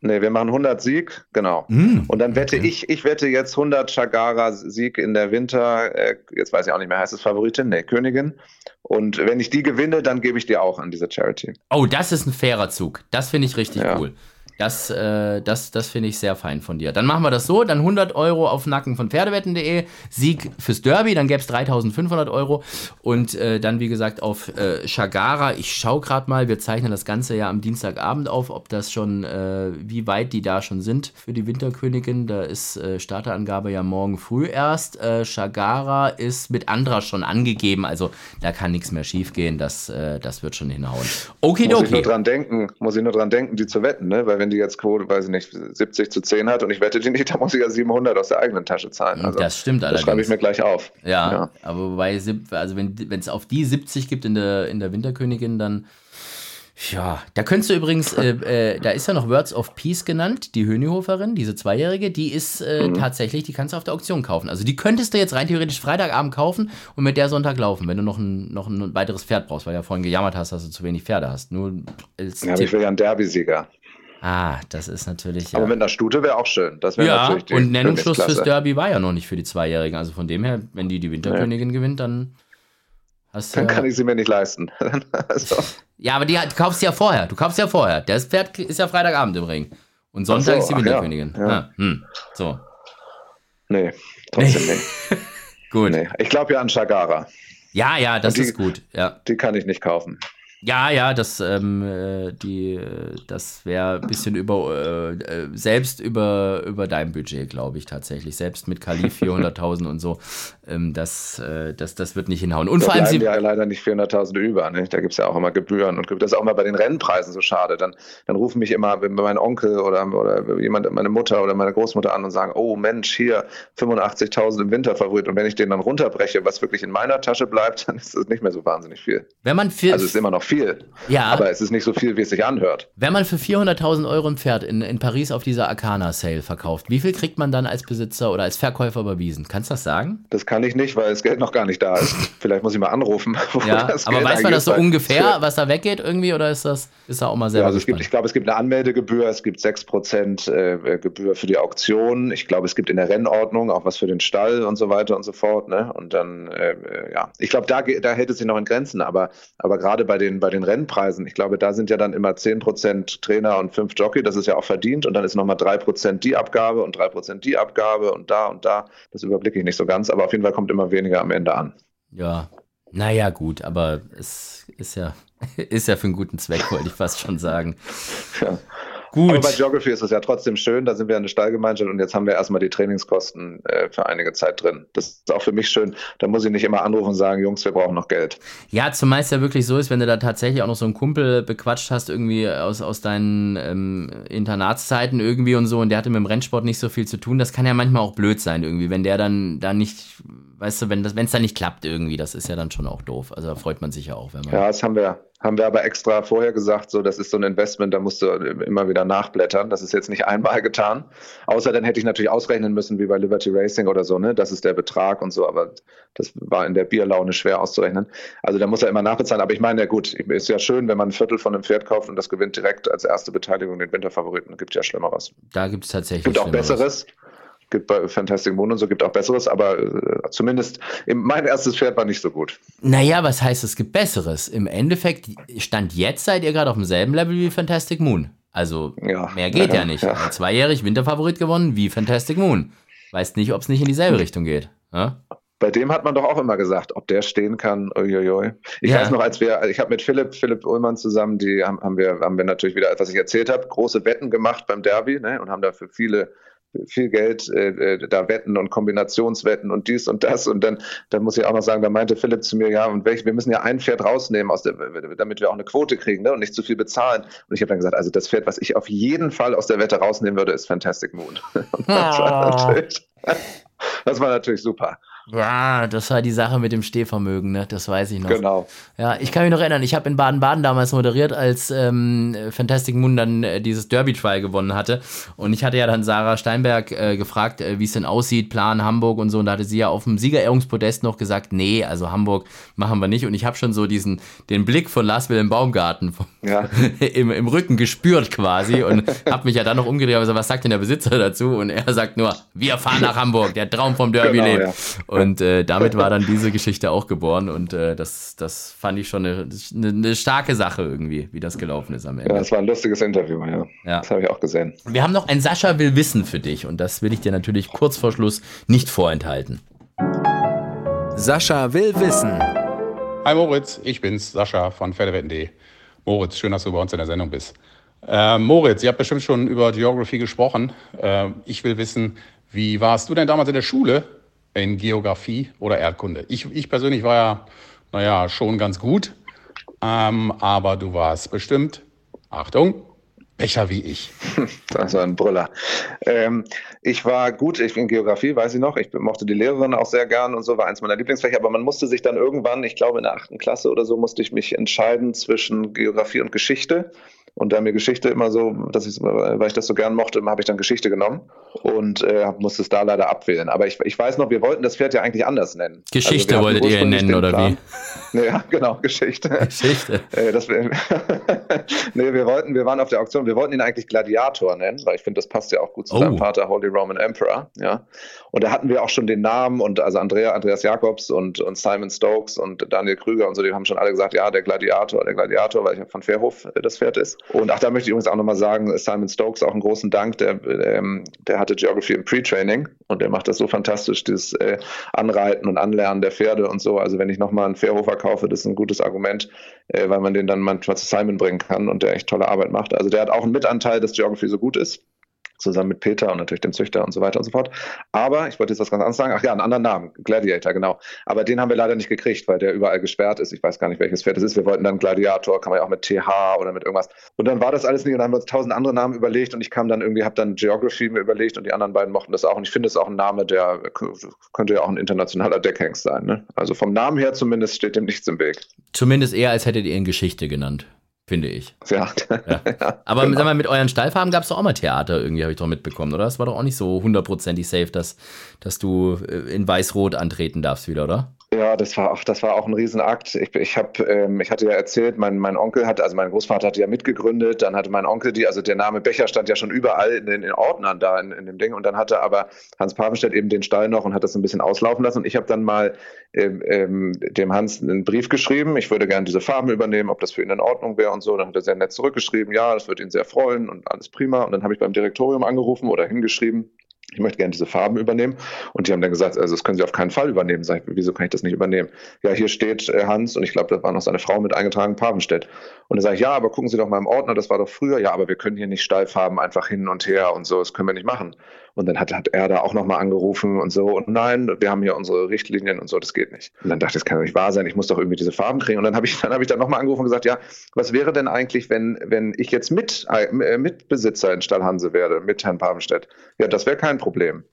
Nee, wir machen 100 Sieg, genau. Hm. Und dann wette ich, ich wette jetzt 100 Chagara Sieg in der Winter, äh, jetzt weiß ich auch nicht mehr, heißt es Favoritin? Nee, Königin. Und wenn ich die gewinne, dann gebe ich die auch an diese Charity. Oh, das ist ein fairer Zug. Das finde ich richtig Ja. cool. Das, äh, das, das finde ich sehr fein von dir. Dann machen wir das so, dann 100 Euro auf Nacken von Pferdewetten.de, Sieg fürs Derby, dann gäbe es 3500 Euro und äh, dann, wie gesagt, auf äh, Chagara. Ich schaue gerade mal, wir zeichnen das Ganze ja am Dienstagabend auf, ob das schon, äh, wie weit die da schon sind für die Winterkönigin. Da ist äh, Starterangabe ja morgen früh erst. Äh, Chagara ist mit Andra schon angegeben, also da kann nichts mehr schiefgehen. Das, äh, das wird schon hinhauen. Muss ich nur dran denken, muss ich nur dran denken, die zu wetten, ne? Weil wenn die jetzt Quote, weiß ich nicht, 70 zu 10 hat und ich wette die nicht, dann muss ich ja 700 aus der eigenen Tasche zahlen. Also, das stimmt das allerdings. schreibe ich mir gleich auf. Ja, Ja. aber wobei, also wenn es auf die 70 gibt in der, in der Winterkönigin, dann. Ja, da könntest du übrigens, äh, äh, da ist ja noch Words of Peace genannt, die Hönihoferin, diese Zweijährige, die ist äh, Mhm. tatsächlich, die kannst du auf der Auktion kaufen. Also die könntest du jetzt rein theoretisch Freitagabend kaufen und mit der Sonntag laufen, wenn du noch ein, noch ein weiteres Pferd brauchst, weil du ja vorhin gejammert hast, dass du zu wenig Pferde hast. Nur als Ja, aber ich will ja einen Derby-Sieger. Ah, das ist natürlich. Ja. Aber mit einer Stute wäre auch schön. Das wäre Ja, natürlich die und Nennungsschluss fürs. Derby war ja noch nicht für die Zweijährigen. Also von dem her, wenn die die Winterkönigin gewinnt, dann hast du. Dann ja- kann ich sie mir nicht leisten. also, Ja, aber die du kaufst sie ja vorher. Du kaufst sie ja vorher. Das Pferd ist ja Freitagabend im Ring. Und Sonntag so, ist die Winterkönigin. ja. Ah, hm. So, nee, trotzdem nee. gut. nee. Ich glaube ja an Chagara. Ja, ja, das die- ist gut. Ja, Die kann ich nicht kaufen. Ja, ja das, ähm, äh, die, äh, das wäre ein bisschen über, äh, äh, selbst über, über dein Budget, glaube ich tatsächlich. Selbst mit Kali 400.000 und so. Ähm, das, äh, das, das wird nicht hinhauen. Und Da vor allem, sie, ja leider nicht 400.000 über. Ne? Da gibt es ja auch immer Gebühren. Und das ist auch immer bei den Rennpreisen so schade. Dann, dann rufen mich immer mein Onkel oder, oder jemand, meine Mutter oder meine Großmutter an und sagen, oh Mensch, hier 85.000 im Winterfavorit. Und wenn ich den dann runterbreche, was wirklich in meiner Tasche bleibt, dann ist es nicht mehr so wahnsinnig viel. wenn man für, Also es ist immer noch viel. Ja. Aber es ist nicht so viel, wie es sich anhört. wenn man für 400.000 Euro ein Pferd in, in Paris auf dieser Arcana-Sale verkauft, wie viel kriegt man dann als Besitzer oder als Verkäufer überwiesen? Kannst du das sagen? Das kann ich nicht, weil das Geld noch gar nicht da ist. Vielleicht muss ich mal anrufen. wo Ja, aber Geld weiß man das so ungefähr, was da weggeht irgendwie, oder ist das ist da auch mal selber Ja, also es gibt, ich glaube, es gibt eine Anmeldegebühr, es gibt 6% äh, Gebühr für die Auktion. Ich glaube, es gibt in der Rennordnung auch was für den Stall und so weiter und so fort. Ne? Und dann, äh, äh, ja, ich glaube, da, da hält es sich noch in Grenzen. Aber, aber gerade bei den, bei den Rennpreisen, ich glaube, da sind ja dann immer 10% Trainer und 5 Jockey, das ist ja auch verdient. Und dann ist nochmal 3% die Abgabe und 3% die Abgabe und da und da. Das überblicke ich nicht so ganz, aber auf jeden Fall kommt immer weniger am Ende an. Ja. Naja, gut, aber es ist ja, ist ja für einen guten Zweck, wollte ich fast schon sagen. Ja. Gut. Aber bei Geography ist es ja trotzdem schön, da sind wir eine Stallgemeinschaft und jetzt haben wir erstmal die Trainingskosten äh, für einige Zeit drin. Das ist auch für mich schön. Da muss ich nicht immer anrufen und sagen, Jungs, wir brauchen noch Geld. Ja, zumeist ja wirklich so ist, wenn du da tatsächlich auch noch so einen Kumpel bequatscht hast, irgendwie aus, aus deinen ähm, Internatszeiten irgendwie und so, und der hatte mit dem Rennsport nicht so viel zu tun. Das kann ja manchmal auch blöd sein irgendwie, wenn der dann da nicht weißt du, wenn es dann nicht klappt irgendwie, das ist ja dann schon auch doof. Also da freut man sich ja auch, wenn man. Ja, das haben wir, haben wir aber extra vorher gesagt, so das ist so ein Investment, da musst du immer wieder nachblättern. Das ist jetzt nicht einmal getan. Außer dann hätte ich natürlich ausrechnen müssen, wie bei Liberty Racing oder so, ne? Das ist der Betrag und so, aber das war in der Bierlaune schwer auszurechnen. Also da muss er immer nachbezahlen. Aber ich meine, ja gut, ist ja schön, wenn man ein Viertel von einem Pferd kauft und das gewinnt direkt als erste Beteiligung den Winterfavoriten. Gibt ja Schlimmeres. Da gibt es tatsächlich. Gibt auch Besseres gibt bei Fantastic Moon und so, gibt auch Besseres, aber äh, zumindest im, mein erstes Pferd war nicht so gut. Naja, was heißt, es gibt Besseres? Im Endeffekt, Stand jetzt seid ihr gerade auf demselben Level wie Fantastic Moon. Also ja, mehr geht ja, ja nicht. Ja. Zweijährig Winterfavorit gewonnen wie Fantastic Moon. Weißt nicht, ob es nicht in dieselbe Richtung geht. Ja? Bei dem hat man doch auch immer gesagt, ob der stehen kann. Uiuiui. Ich ja. weiß noch, als wir, ich habe mit Philipp, Philipp Ullmann zusammen, die haben, haben, wir, haben wir natürlich wieder, was ich erzählt habe, große Wetten gemacht beim Derby ne, und haben dafür viele viel Geld äh, äh, da wetten und Kombinationswetten und dies und das. Und dann, dann muss ich auch noch sagen, da meinte Philipp zu mir, ja, und welch, wir müssen ja ein Pferd rausnehmen, aus der, damit wir auch eine Quote kriegen ne, und nicht zu viel bezahlen. Und ich habe dann gesagt, also das Pferd, was ich auf jeden Fall aus der Wette rausnehmen würde, ist Fantastic Moon. Und das, oh. war natürlich, das war natürlich super. Das war die Sache mit dem Stehvermögen, ne? Das weiß ich noch. Genau. Ja, ich kann mich noch erinnern, ich habe in Baden-Baden damals moderiert, als ähm, Fantastic Moon dann äh, dieses Derby-Trial gewonnen hatte. Und ich hatte ja dann Sarah Steinberg äh, gefragt, äh, wie es denn aussieht, Plan Hamburg und so. Und da hatte sie ja auf dem Siegerehrungspodest noch gesagt, nee, also Hamburg machen wir nicht. Und ich habe schon so diesen, den Blick von Lars Wilhelm Baumgarten ja. im, im Rücken gespürt quasi und habe mich ja dann noch umgedreht und gesagt, was sagt denn der Besitzer dazu? Und er sagt nur, wir fahren nach Hamburg, der Traum vom Derby genau, lebt. Ja. Und äh, damit war dann diese Geschichte auch geboren und äh, das, das fand ich schon eine, eine, eine, starke Sache irgendwie, wie das gelaufen ist am Ende. Ja, das war ein lustiges Interview, ja. ja. Das habe ich auch gesehen. Wir haben noch ein Sascha will wissen für dich und das will ich dir natürlich kurz vor Schluss nicht vorenthalten. Sascha will wissen. Hi Moritz, ich bin's, Sascha von Pferdewetten.de. Moritz, schön, dass du bei uns in der Sendung bist. Äh, Moritz, ihr habt bestimmt schon über Geography gesprochen. Äh, ich will wissen, wie warst du denn damals in der Schule? In Geografie oder Erdkunde. Ich, ich persönlich war ja, naja, schon ganz gut, ähm, aber du warst bestimmt, Achtung, Becher wie ich. Das war ein Brüller. Ähm, ich war gut, ich in Geografie, weiß ich noch, ich mochte die Lehrerin auch sehr gern und so, war eins meiner Lieblingsfächer, aber man musste sich dann irgendwann, ich glaube in der achten Klasse oder so, musste ich mich entscheiden zwischen Geografie und Geschichte. Und da mir Geschichte immer so, dass ich, weil ich das so gern mochte, habe ich dann Geschichte genommen und äh, musste es da leider abwählen. Aber ich, ich weiß noch, wir wollten das Pferd ja eigentlich anders nennen. Geschichte also wolltet ihr ihn nennen, oder Plan. wie? Ja, genau, Geschichte. Geschichte. Äh, das, nee, wir wollten, wir waren auf der Auktion, wir wollten ihn eigentlich Gladiator nennen, weil ich finde, das passt ja auch gut zu oh. seinem Vater, Holy Roman Emperor. Ja. Und da hatten wir auch schon den Namen und also Andrea, Andreas Jakobs und, und Simon Stokes und Daniel Krüger und so, die haben schon alle gesagt, ja, der Gladiator, der Gladiator, weil ich von Fairhof äh, das Pferd ist. Und ach, da möchte ich übrigens auch nochmal sagen, Simon Stokes, auch einen großen Dank, der, ähm, der hatte Geography im Pre-Training und der macht das so fantastisch, dieses äh, Anreiten und Anlernen der Pferde und so. Also wenn ich nochmal einen Fairhofer kaufe, das ist ein gutes Argument, äh, weil man den dann manchmal zu Simon bringen kann und der echt tolle Arbeit macht. Also der hat auch einen Mitanteil, dass Geography so gut ist zusammen mit Peter und natürlich dem Züchter und so weiter und so fort. Aber ich wollte jetzt was ganz anderes sagen. Ach ja, einen anderen Namen, Gladiator, genau. Aber den haben wir leider nicht gekriegt, weil der überall gesperrt ist. Ich weiß gar nicht, welches Pferd das ist. Wir wollten dann Gladiator, kann man ja auch mit TH oder mit irgendwas. Und dann war das alles nicht und dann haben wir uns tausend andere Namen überlegt und ich kam dann irgendwie, habe dann Geography mir überlegt und die anderen beiden mochten das auch. Und ich finde es auch ein Name, der könnte ja auch ein internationaler Deckhengst sein. Ne? Also vom Namen her zumindest steht dem nichts im Weg. Zumindest eher, als hättet ihr ihn Geschichte genannt finde ich. Ja. ja. Aber genau. sag mal, mit euren Stallfarben gab es doch auch mal Theater irgendwie, habe ich doch mitbekommen, oder? Das war doch auch nicht so hundertprozentig safe, dass, dass du äh, in Weiß-Rot antreten darfst wieder, oder? Ja, das war auch, das war auch ein Riesenakt. Ich, ich habe, ähm, ich hatte ja erzählt, mein, mein Onkel hat, also mein Großvater hatte ja mitgegründet, dann hatte mein Onkel die, also der Name Becher stand ja schon überall in den in Ordnern da in, in dem Ding und dann hatte aber Hans Papenstedt eben den Stall noch und hat das ein bisschen auslaufen lassen und ich habe dann mal ähm, ähm, dem Hans einen Brief geschrieben, ich würde gerne diese Farben übernehmen, ob das für ihn in Ordnung wäre und so. Dann hat er sehr nett zurückgeschrieben, ja, das würde ihn sehr freuen und alles prima. Und dann habe ich beim Direktorium angerufen oder hingeschrieben ich möchte gerne diese Farben übernehmen. Und die haben dann gesagt, also das können Sie auf keinen Fall übernehmen. Sag ich, wieso kann ich das nicht übernehmen? Ja, hier steht äh, Hans und ich glaube, da war noch seine Frau mit eingetragen, Pavenstedt. Und dann sage ich, ja, aber gucken Sie doch mal im Ordner, das war doch früher. Ja, aber wir können hier nicht Stallfarben einfach hin und her und so, das können wir nicht machen. Und dann hat, hat er da auch nochmal angerufen und so, und nein, wir haben hier unsere Richtlinien und so, das geht nicht. Und dann dachte ich, das kann doch nicht wahr sein, ich muss doch irgendwie diese Farben kriegen. Und dann habe ich, dann habe ich dann nochmal angerufen und gesagt, ja, was wäre denn eigentlich, wenn, wenn ich jetzt mit, äh, Mitbesitzer in Stall Hanse werde, mit Herrn Pavenstedt? Ja, das wäre kein Problem.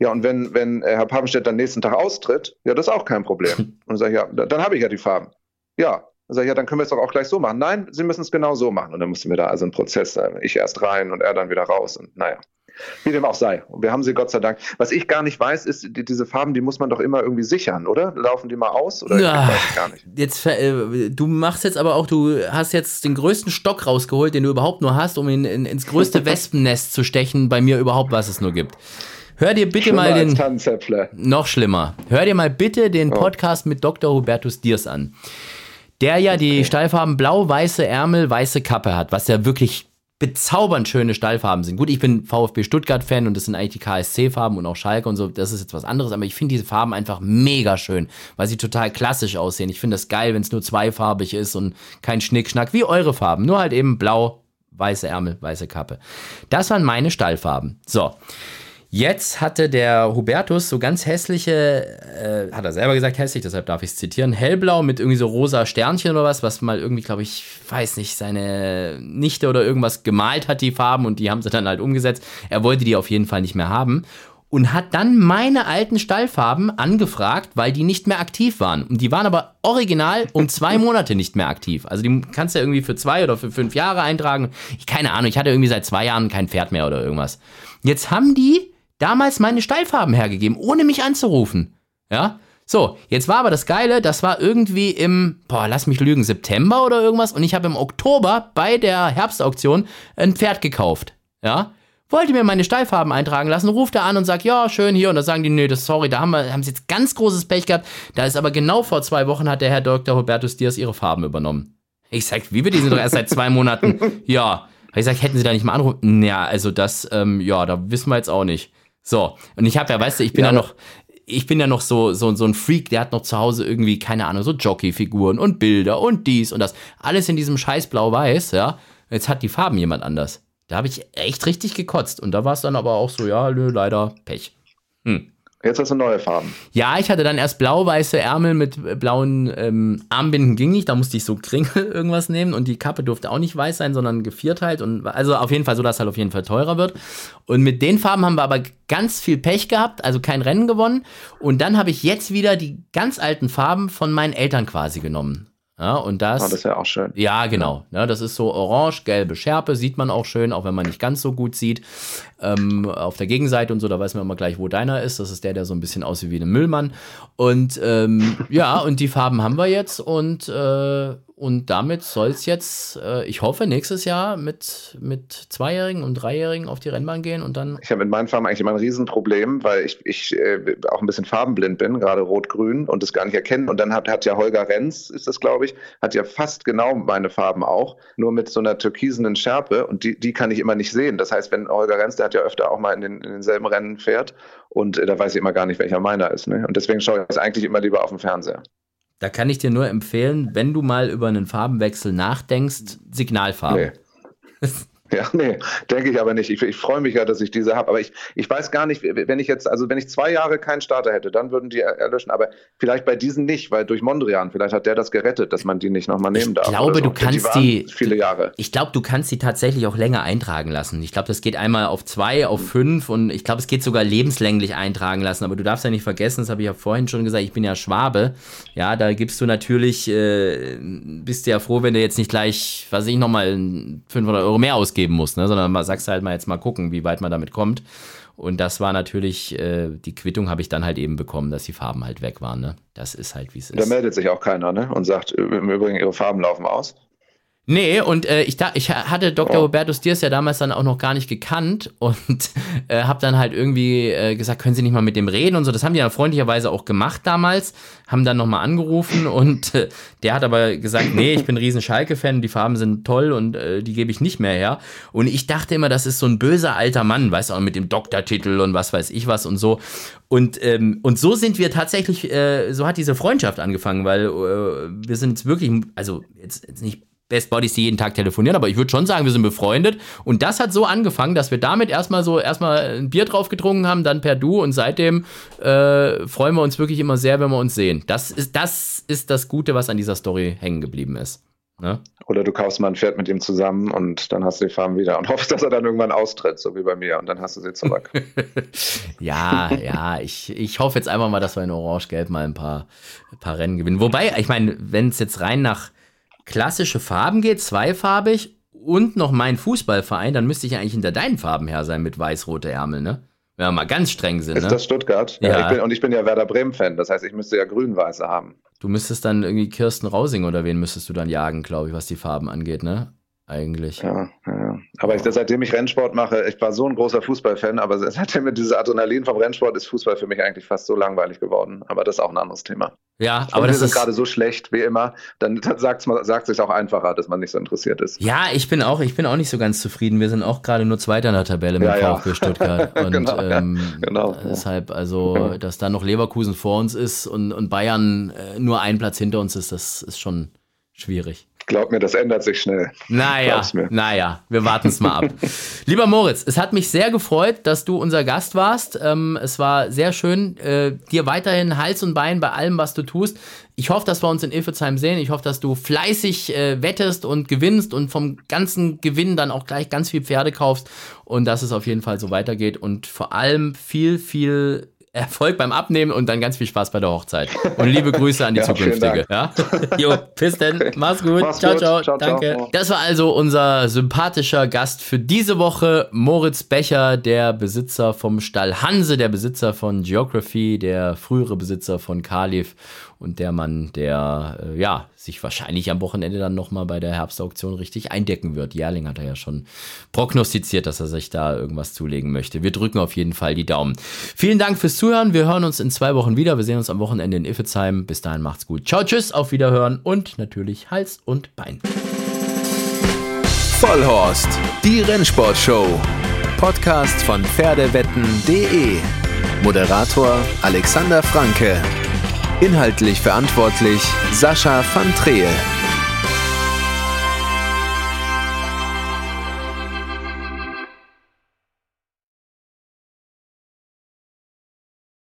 Ja, und wenn, wenn Herr Papenstedt dann nächsten Tag austritt, ja, das ist auch kein Problem. Und dann sage ich, ja, dann habe ich ja die Farben. Ja. Dann sage ich, ja, dann können wir es doch auch gleich so machen. Nein, Sie müssen es genau so machen. Und dann mussten wir da also einen Prozess, ich erst rein und er dann wieder raus. Und naja. Wie dem auch sei. Wir haben sie Gott sei Dank. Was ich gar nicht weiß, ist, die, diese Farben, die muss man doch immer irgendwie sichern, oder? Laufen die mal aus? Oder ja, weiß ich gar nicht. Jetzt, äh, du machst jetzt aber auch, du hast jetzt den größten Stock rausgeholt, den du überhaupt nur hast, um ihn in, ins größte Wespennest zu stechen, bei mir überhaupt, was es nur gibt. Hör dir bitte schlimmer mal den. Noch schlimmer. Hör dir mal bitte den oh. Podcast mit Dr. Hubertus Diers an. Der ja die Stallfarben blau, weiße Ärmel, weiße Kappe hat, was ja wirklich bezaubernd schöne Stallfarben sind. Gut, ich bin VfB Stuttgart-Fan und das sind eigentlich die KSC-Farben und auch Schalke und so, das ist jetzt was anderes, aber ich finde diese Farben einfach mega schön, weil sie total klassisch aussehen. Ich finde das geil, wenn es nur zweifarbig ist und kein Schnickschnack, wie eure Farben, nur halt eben blau, weiße Ärmel, weiße Kappe. Das waren meine Stallfarben. So. Jetzt hatte der Hubertus so ganz hässliche, äh, hat er selber gesagt hässlich, deshalb darf ich es zitieren, hellblau mit irgendwie so rosa Sternchen oder was, was mal irgendwie, glaube ich, weiß nicht, seine Nichte oder irgendwas gemalt hat, die Farben, und die haben sie dann halt umgesetzt. Er wollte die auf jeden Fall nicht mehr haben und hat dann meine alten Stallfarben angefragt, weil die nicht mehr aktiv waren. Und die waren aber original um zwei Monate nicht mehr aktiv. Also die kannst du ja irgendwie für zwei oder für fünf Jahre eintragen. Ich keine Ahnung, ich hatte irgendwie seit zwei Jahren kein Pferd mehr oder irgendwas. Jetzt haben die damals meine Stallfarben hergegeben, ohne mich anzurufen. Ja? So, jetzt war aber das Geile, das war irgendwie im, boah, lass mich lügen, September oder irgendwas und ich habe im Oktober bei der Herbstauktion ein Pferd gekauft. Ja? Wollte mir meine Stallfarben eintragen lassen, ruft er an und sagt, ja, schön hier. Und dann sagen die, nee, das sorry, da haben, wir, haben sie jetzt ganz großes Pech gehabt. Da ist aber genau vor zwei Wochen hat der Herr Dr. Hubertus Diaz ihre Farben übernommen. Ich sag, wie wir die sind doch erst seit zwei Monaten. Ja. Ich sag, hätten sie da nicht mal anrufen? Ja, also das, ähm, ja, da wissen wir jetzt auch nicht. So, und ich habe ja, weißt du, ich bin ja, ja noch, ich bin ja noch so, so, so ein Freak, der hat noch zu Hause irgendwie, keine Ahnung, so Jockey-Figuren und Bilder und dies und das. Alles in diesem scheiß Blau-Weiß, ja. Jetzt hat die Farben jemand anders. Da habe ich echt richtig gekotzt. Und da war es dann aber auch so, ja, nö, leider Pech. Hm. Jetzt hast du neue Farben. Ja, ich hatte dann erst blau-weiße Ärmel mit blauen ähm, Armbinden ging nicht. Da musste ich so Kringel irgendwas nehmen und die Kappe durfte auch nicht weiß sein, sondern gevierteilt und also auf jeden Fall so, dass es halt auf jeden Fall teurer wird. Und mit den Farben haben wir aber ganz viel Pech gehabt, also kein Rennen gewonnen. Und dann habe ich jetzt wieder die ganz alten Farben von meinen Eltern quasi genommen. Ja, und das, oh, das ist ja auch schön. Ja, genau. Ja, das ist so orange, gelbe Schärpe, sieht man auch schön, auch wenn man nicht ganz so gut sieht. Ähm, auf der Gegenseite und so, da weiß man immer gleich, wo deiner ist. Das ist der, der so ein bisschen aussieht wie ein Müllmann. Und ähm, ja, und die Farben haben wir jetzt und äh, und damit soll es jetzt, äh, ich hoffe, nächstes Jahr mit, mit Zweijährigen und Dreijährigen auf die Rennbahn gehen und dann. Ich habe mit meinen Farben eigentlich immer ein Riesenproblem, weil ich, ich äh, auch ein bisschen farbenblind bin, gerade rot-grün und das gar nicht erkennen. Und dann hat, hat ja Holger Renz, ist das glaube ich, hat ja fast genau meine Farben auch, nur mit so einer türkisenen Schärpe und die, die kann ich immer nicht sehen. Das heißt, wenn Holger Renz, der hat ja öfter auch mal in, den, in denselben Rennen fährt und äh, da weiß ich immer gar nicht, welcher meiner ist. Ne? Und deswegen schaue ich das eigentlich immer lieber auf dem Fernseher. Da kann ich dir nur empfehlen, wenn du mal über einen Farbenwechsel nachdenkst, Signalfarben. Nee. Ja, nee, denke ich aber nicht. Ich, ich freue mich ja, dass ich diese habe. Aber ich, ich weiß gar nicht, wenn ich jetzt, also wenn ich zwei Jahre keinen Starter hätte, dann würden die erlöschen. Aber vielleicht bei diesen nicht, weil durch Mondrian, vielleicht hat der das gerettet, dass man die nicht nochmal nehmen darf. Ich glaube, so. du kannst die, die, viele Jahre. Ich glaube, du kannst die tatsächlich auch länger eintragen lassen. Ich glaube, das geht einmal auf zwei, auf fünf und ich glaube, es geht sogar lebenslänglich eintragen lassen. Aber du darfst ja nicht vergessen, das habe ich ja vorhin schon gesagt, ich bin ja Schwabe. Ja, da gibst du natürlich, äh, bist du ja froh, wenn du jetzt nicht gleich, was weiß ich, nochmal 500 Euro mehr ausgibst geben muss, ne? sondern man sagst halt mal jetzt mal gucken, wie weit man damit kommt. Und das war natürlich, äh, die Quittung habe ich dann halt eben bekommen, dass die Farben halt weg waren. Ne? Das ist halt, wie es ist. Da meldet sich auch keiner ne? und sagt, im Übrigen, ihre Farben laufen aus. Nee, und äh, ich, da, ich hatte Dr. Oh. Hubertus Diers ja damals dann auch noch gar nicht gekannt und äh, habe dann halt irgendwie äh, gesagt, können Sie nicht mal mit dem reden und so. Das haben die ja freundlicherweise auch gemacht damals, haben dann nochmal angerufen und äh, der hat aber gesagt, nee, ich bin ein riesen Schalke-Fan, die Farben sind toll und äh, die gebe ich nicht mehr her. Und ich dachte immer, das ist so ein böser alter Mann, weißt du, auch mit dem Doktortitel und was weiß ich was und so. Und, ähm, und so sind wir tatsächlich, äh, so hat diese Freundschaft angefangen, weil äh, wir sind wirklich, also jetzt, jetzt nicht Best Buddies, die jeden Tag telefonieren, aber ich würde schon sagen, wir sind befreundet. Und das hat so angefangen, dass wir damit erstmal so erstmal ein Bier drauf getrunken haben, dann per Du und seitdem äh, freuen wir uns wirklich immer sehr, wenn wir uns sehen. Das ist, das ist das Gute, was an dieser Story hängen geblieben ist. Ne? Oder du kaufst mal ein Pferd mit ihm zusammen und dann hast du die Farben wieder und hoffst, dass er dann irgendwann austritt, so wie bei mir, und dann hast du sie zurück. ja, ja, ich, ich hoffe jetzt einfach mal, dass wir in Orange-Gelb mal ein paar, ein paar Rennen gewinnen. Wobei, ich meine, wenn es jetzt rein nach klassische Farben geht, zweifarbig und noch mein Fußballverein, dann müsste ich eigentlich hinter deinen Farben her sein mit weiß-rote Ärmel, ne? Wenn wir mal ganz streng sind. Ist ne? das Stuttgart? Ja. ja ich bin, und ich bin ja Werder Bremen-Fan, das heißt, ich müsste ja grün-weiße haben. Du müsstest dann irgendwie Kirsten Rausing oder wen müsstest du dann jagen, glaube ich, was die Farben angeht, ne? Eigentlich. Ja, ja. Aber ich, seitdem ich Rennsport mache, ich war so ein großer Fußballfan, aber seitdem mit dieser Adrenalin vom Rennsport ist Fußball für mich eigentlich fast so langweilig geworden. Aber das ist auch ein anderes Thema. Ja, aber das ist gerade so schlecht wie immer. Dann sagt es sich auch einfacher, dass man nicht so interessiert ist. Ja, ich bin auch, ich bin auch nicht so ganz zufrieden. Wir sind auch gerade nur Zweiter in der Tabelle mit ja, VfB ja. Stuttgart. Und genau, ähm, genau, deshalb, also, dass da noch Leverkusen vor uns ist und, und Bayern äh, nur ein Platz hinter uns ist, das ist schon schwierig. Glaub mir, das ändert sich schnell. Naja, naja, wir warten es mal ab. Lieber Moritz, es hat mich sehr gefreut, dass du unser Gast warst. Ähm, es war sehr schön, äh, dir weiterhin Hals und Bein bei allem, was du tust. Ich hoffe, dass wir uns in Ilfezheim sehen. Ich hoffe, dass du fleißig äh, wettest und gewinnst und vom ganzen Gewinn dann auch gleich ganz viel Pferde kaufst und dass es auf jeden Fall so weitergeht und vor allem viel, viel Erfolg beim Abnehmen und dann ganz viel Spaß bei der Hochzeit. Und liebe Grüße an die ja, zukünftige. Ja? Jo, bis denn. Mach's gut. Mach's ciao, gut. ciao, ciao. Danke. Ciao. Das war also unser sympathischer Gast für diese Woche, Moritz Becher, der Besitzer vom Stall Hanse, der Besitzer von Geography, der frühere Besitzer von Kalif und der Mann, der äh, ja sich wahrscheinlich am Wochenende dann nochmal bei der Herbstauktion richtig eindecken wird. Jährling hat er ja schon prognostiziert, dass er sich da irgendwas zulegen möchte. Wir drücken auf jeden Fall die Daumen. Vielen Dank fürs Zuhören. Wir hören uns in zwei Wochen wieder. Wir sehen uns am Wochenende in Iffezheim. Bis dahin macht's gut. Ciao, tschüss, auf Wiederhören und natürlich Hals und Bein. Vollhorst, die Rennsportshow. Podcast von Pferdewetten.de. Moderator Alexander Franke. Inhaltlich verantwortlich Sascha van Treel.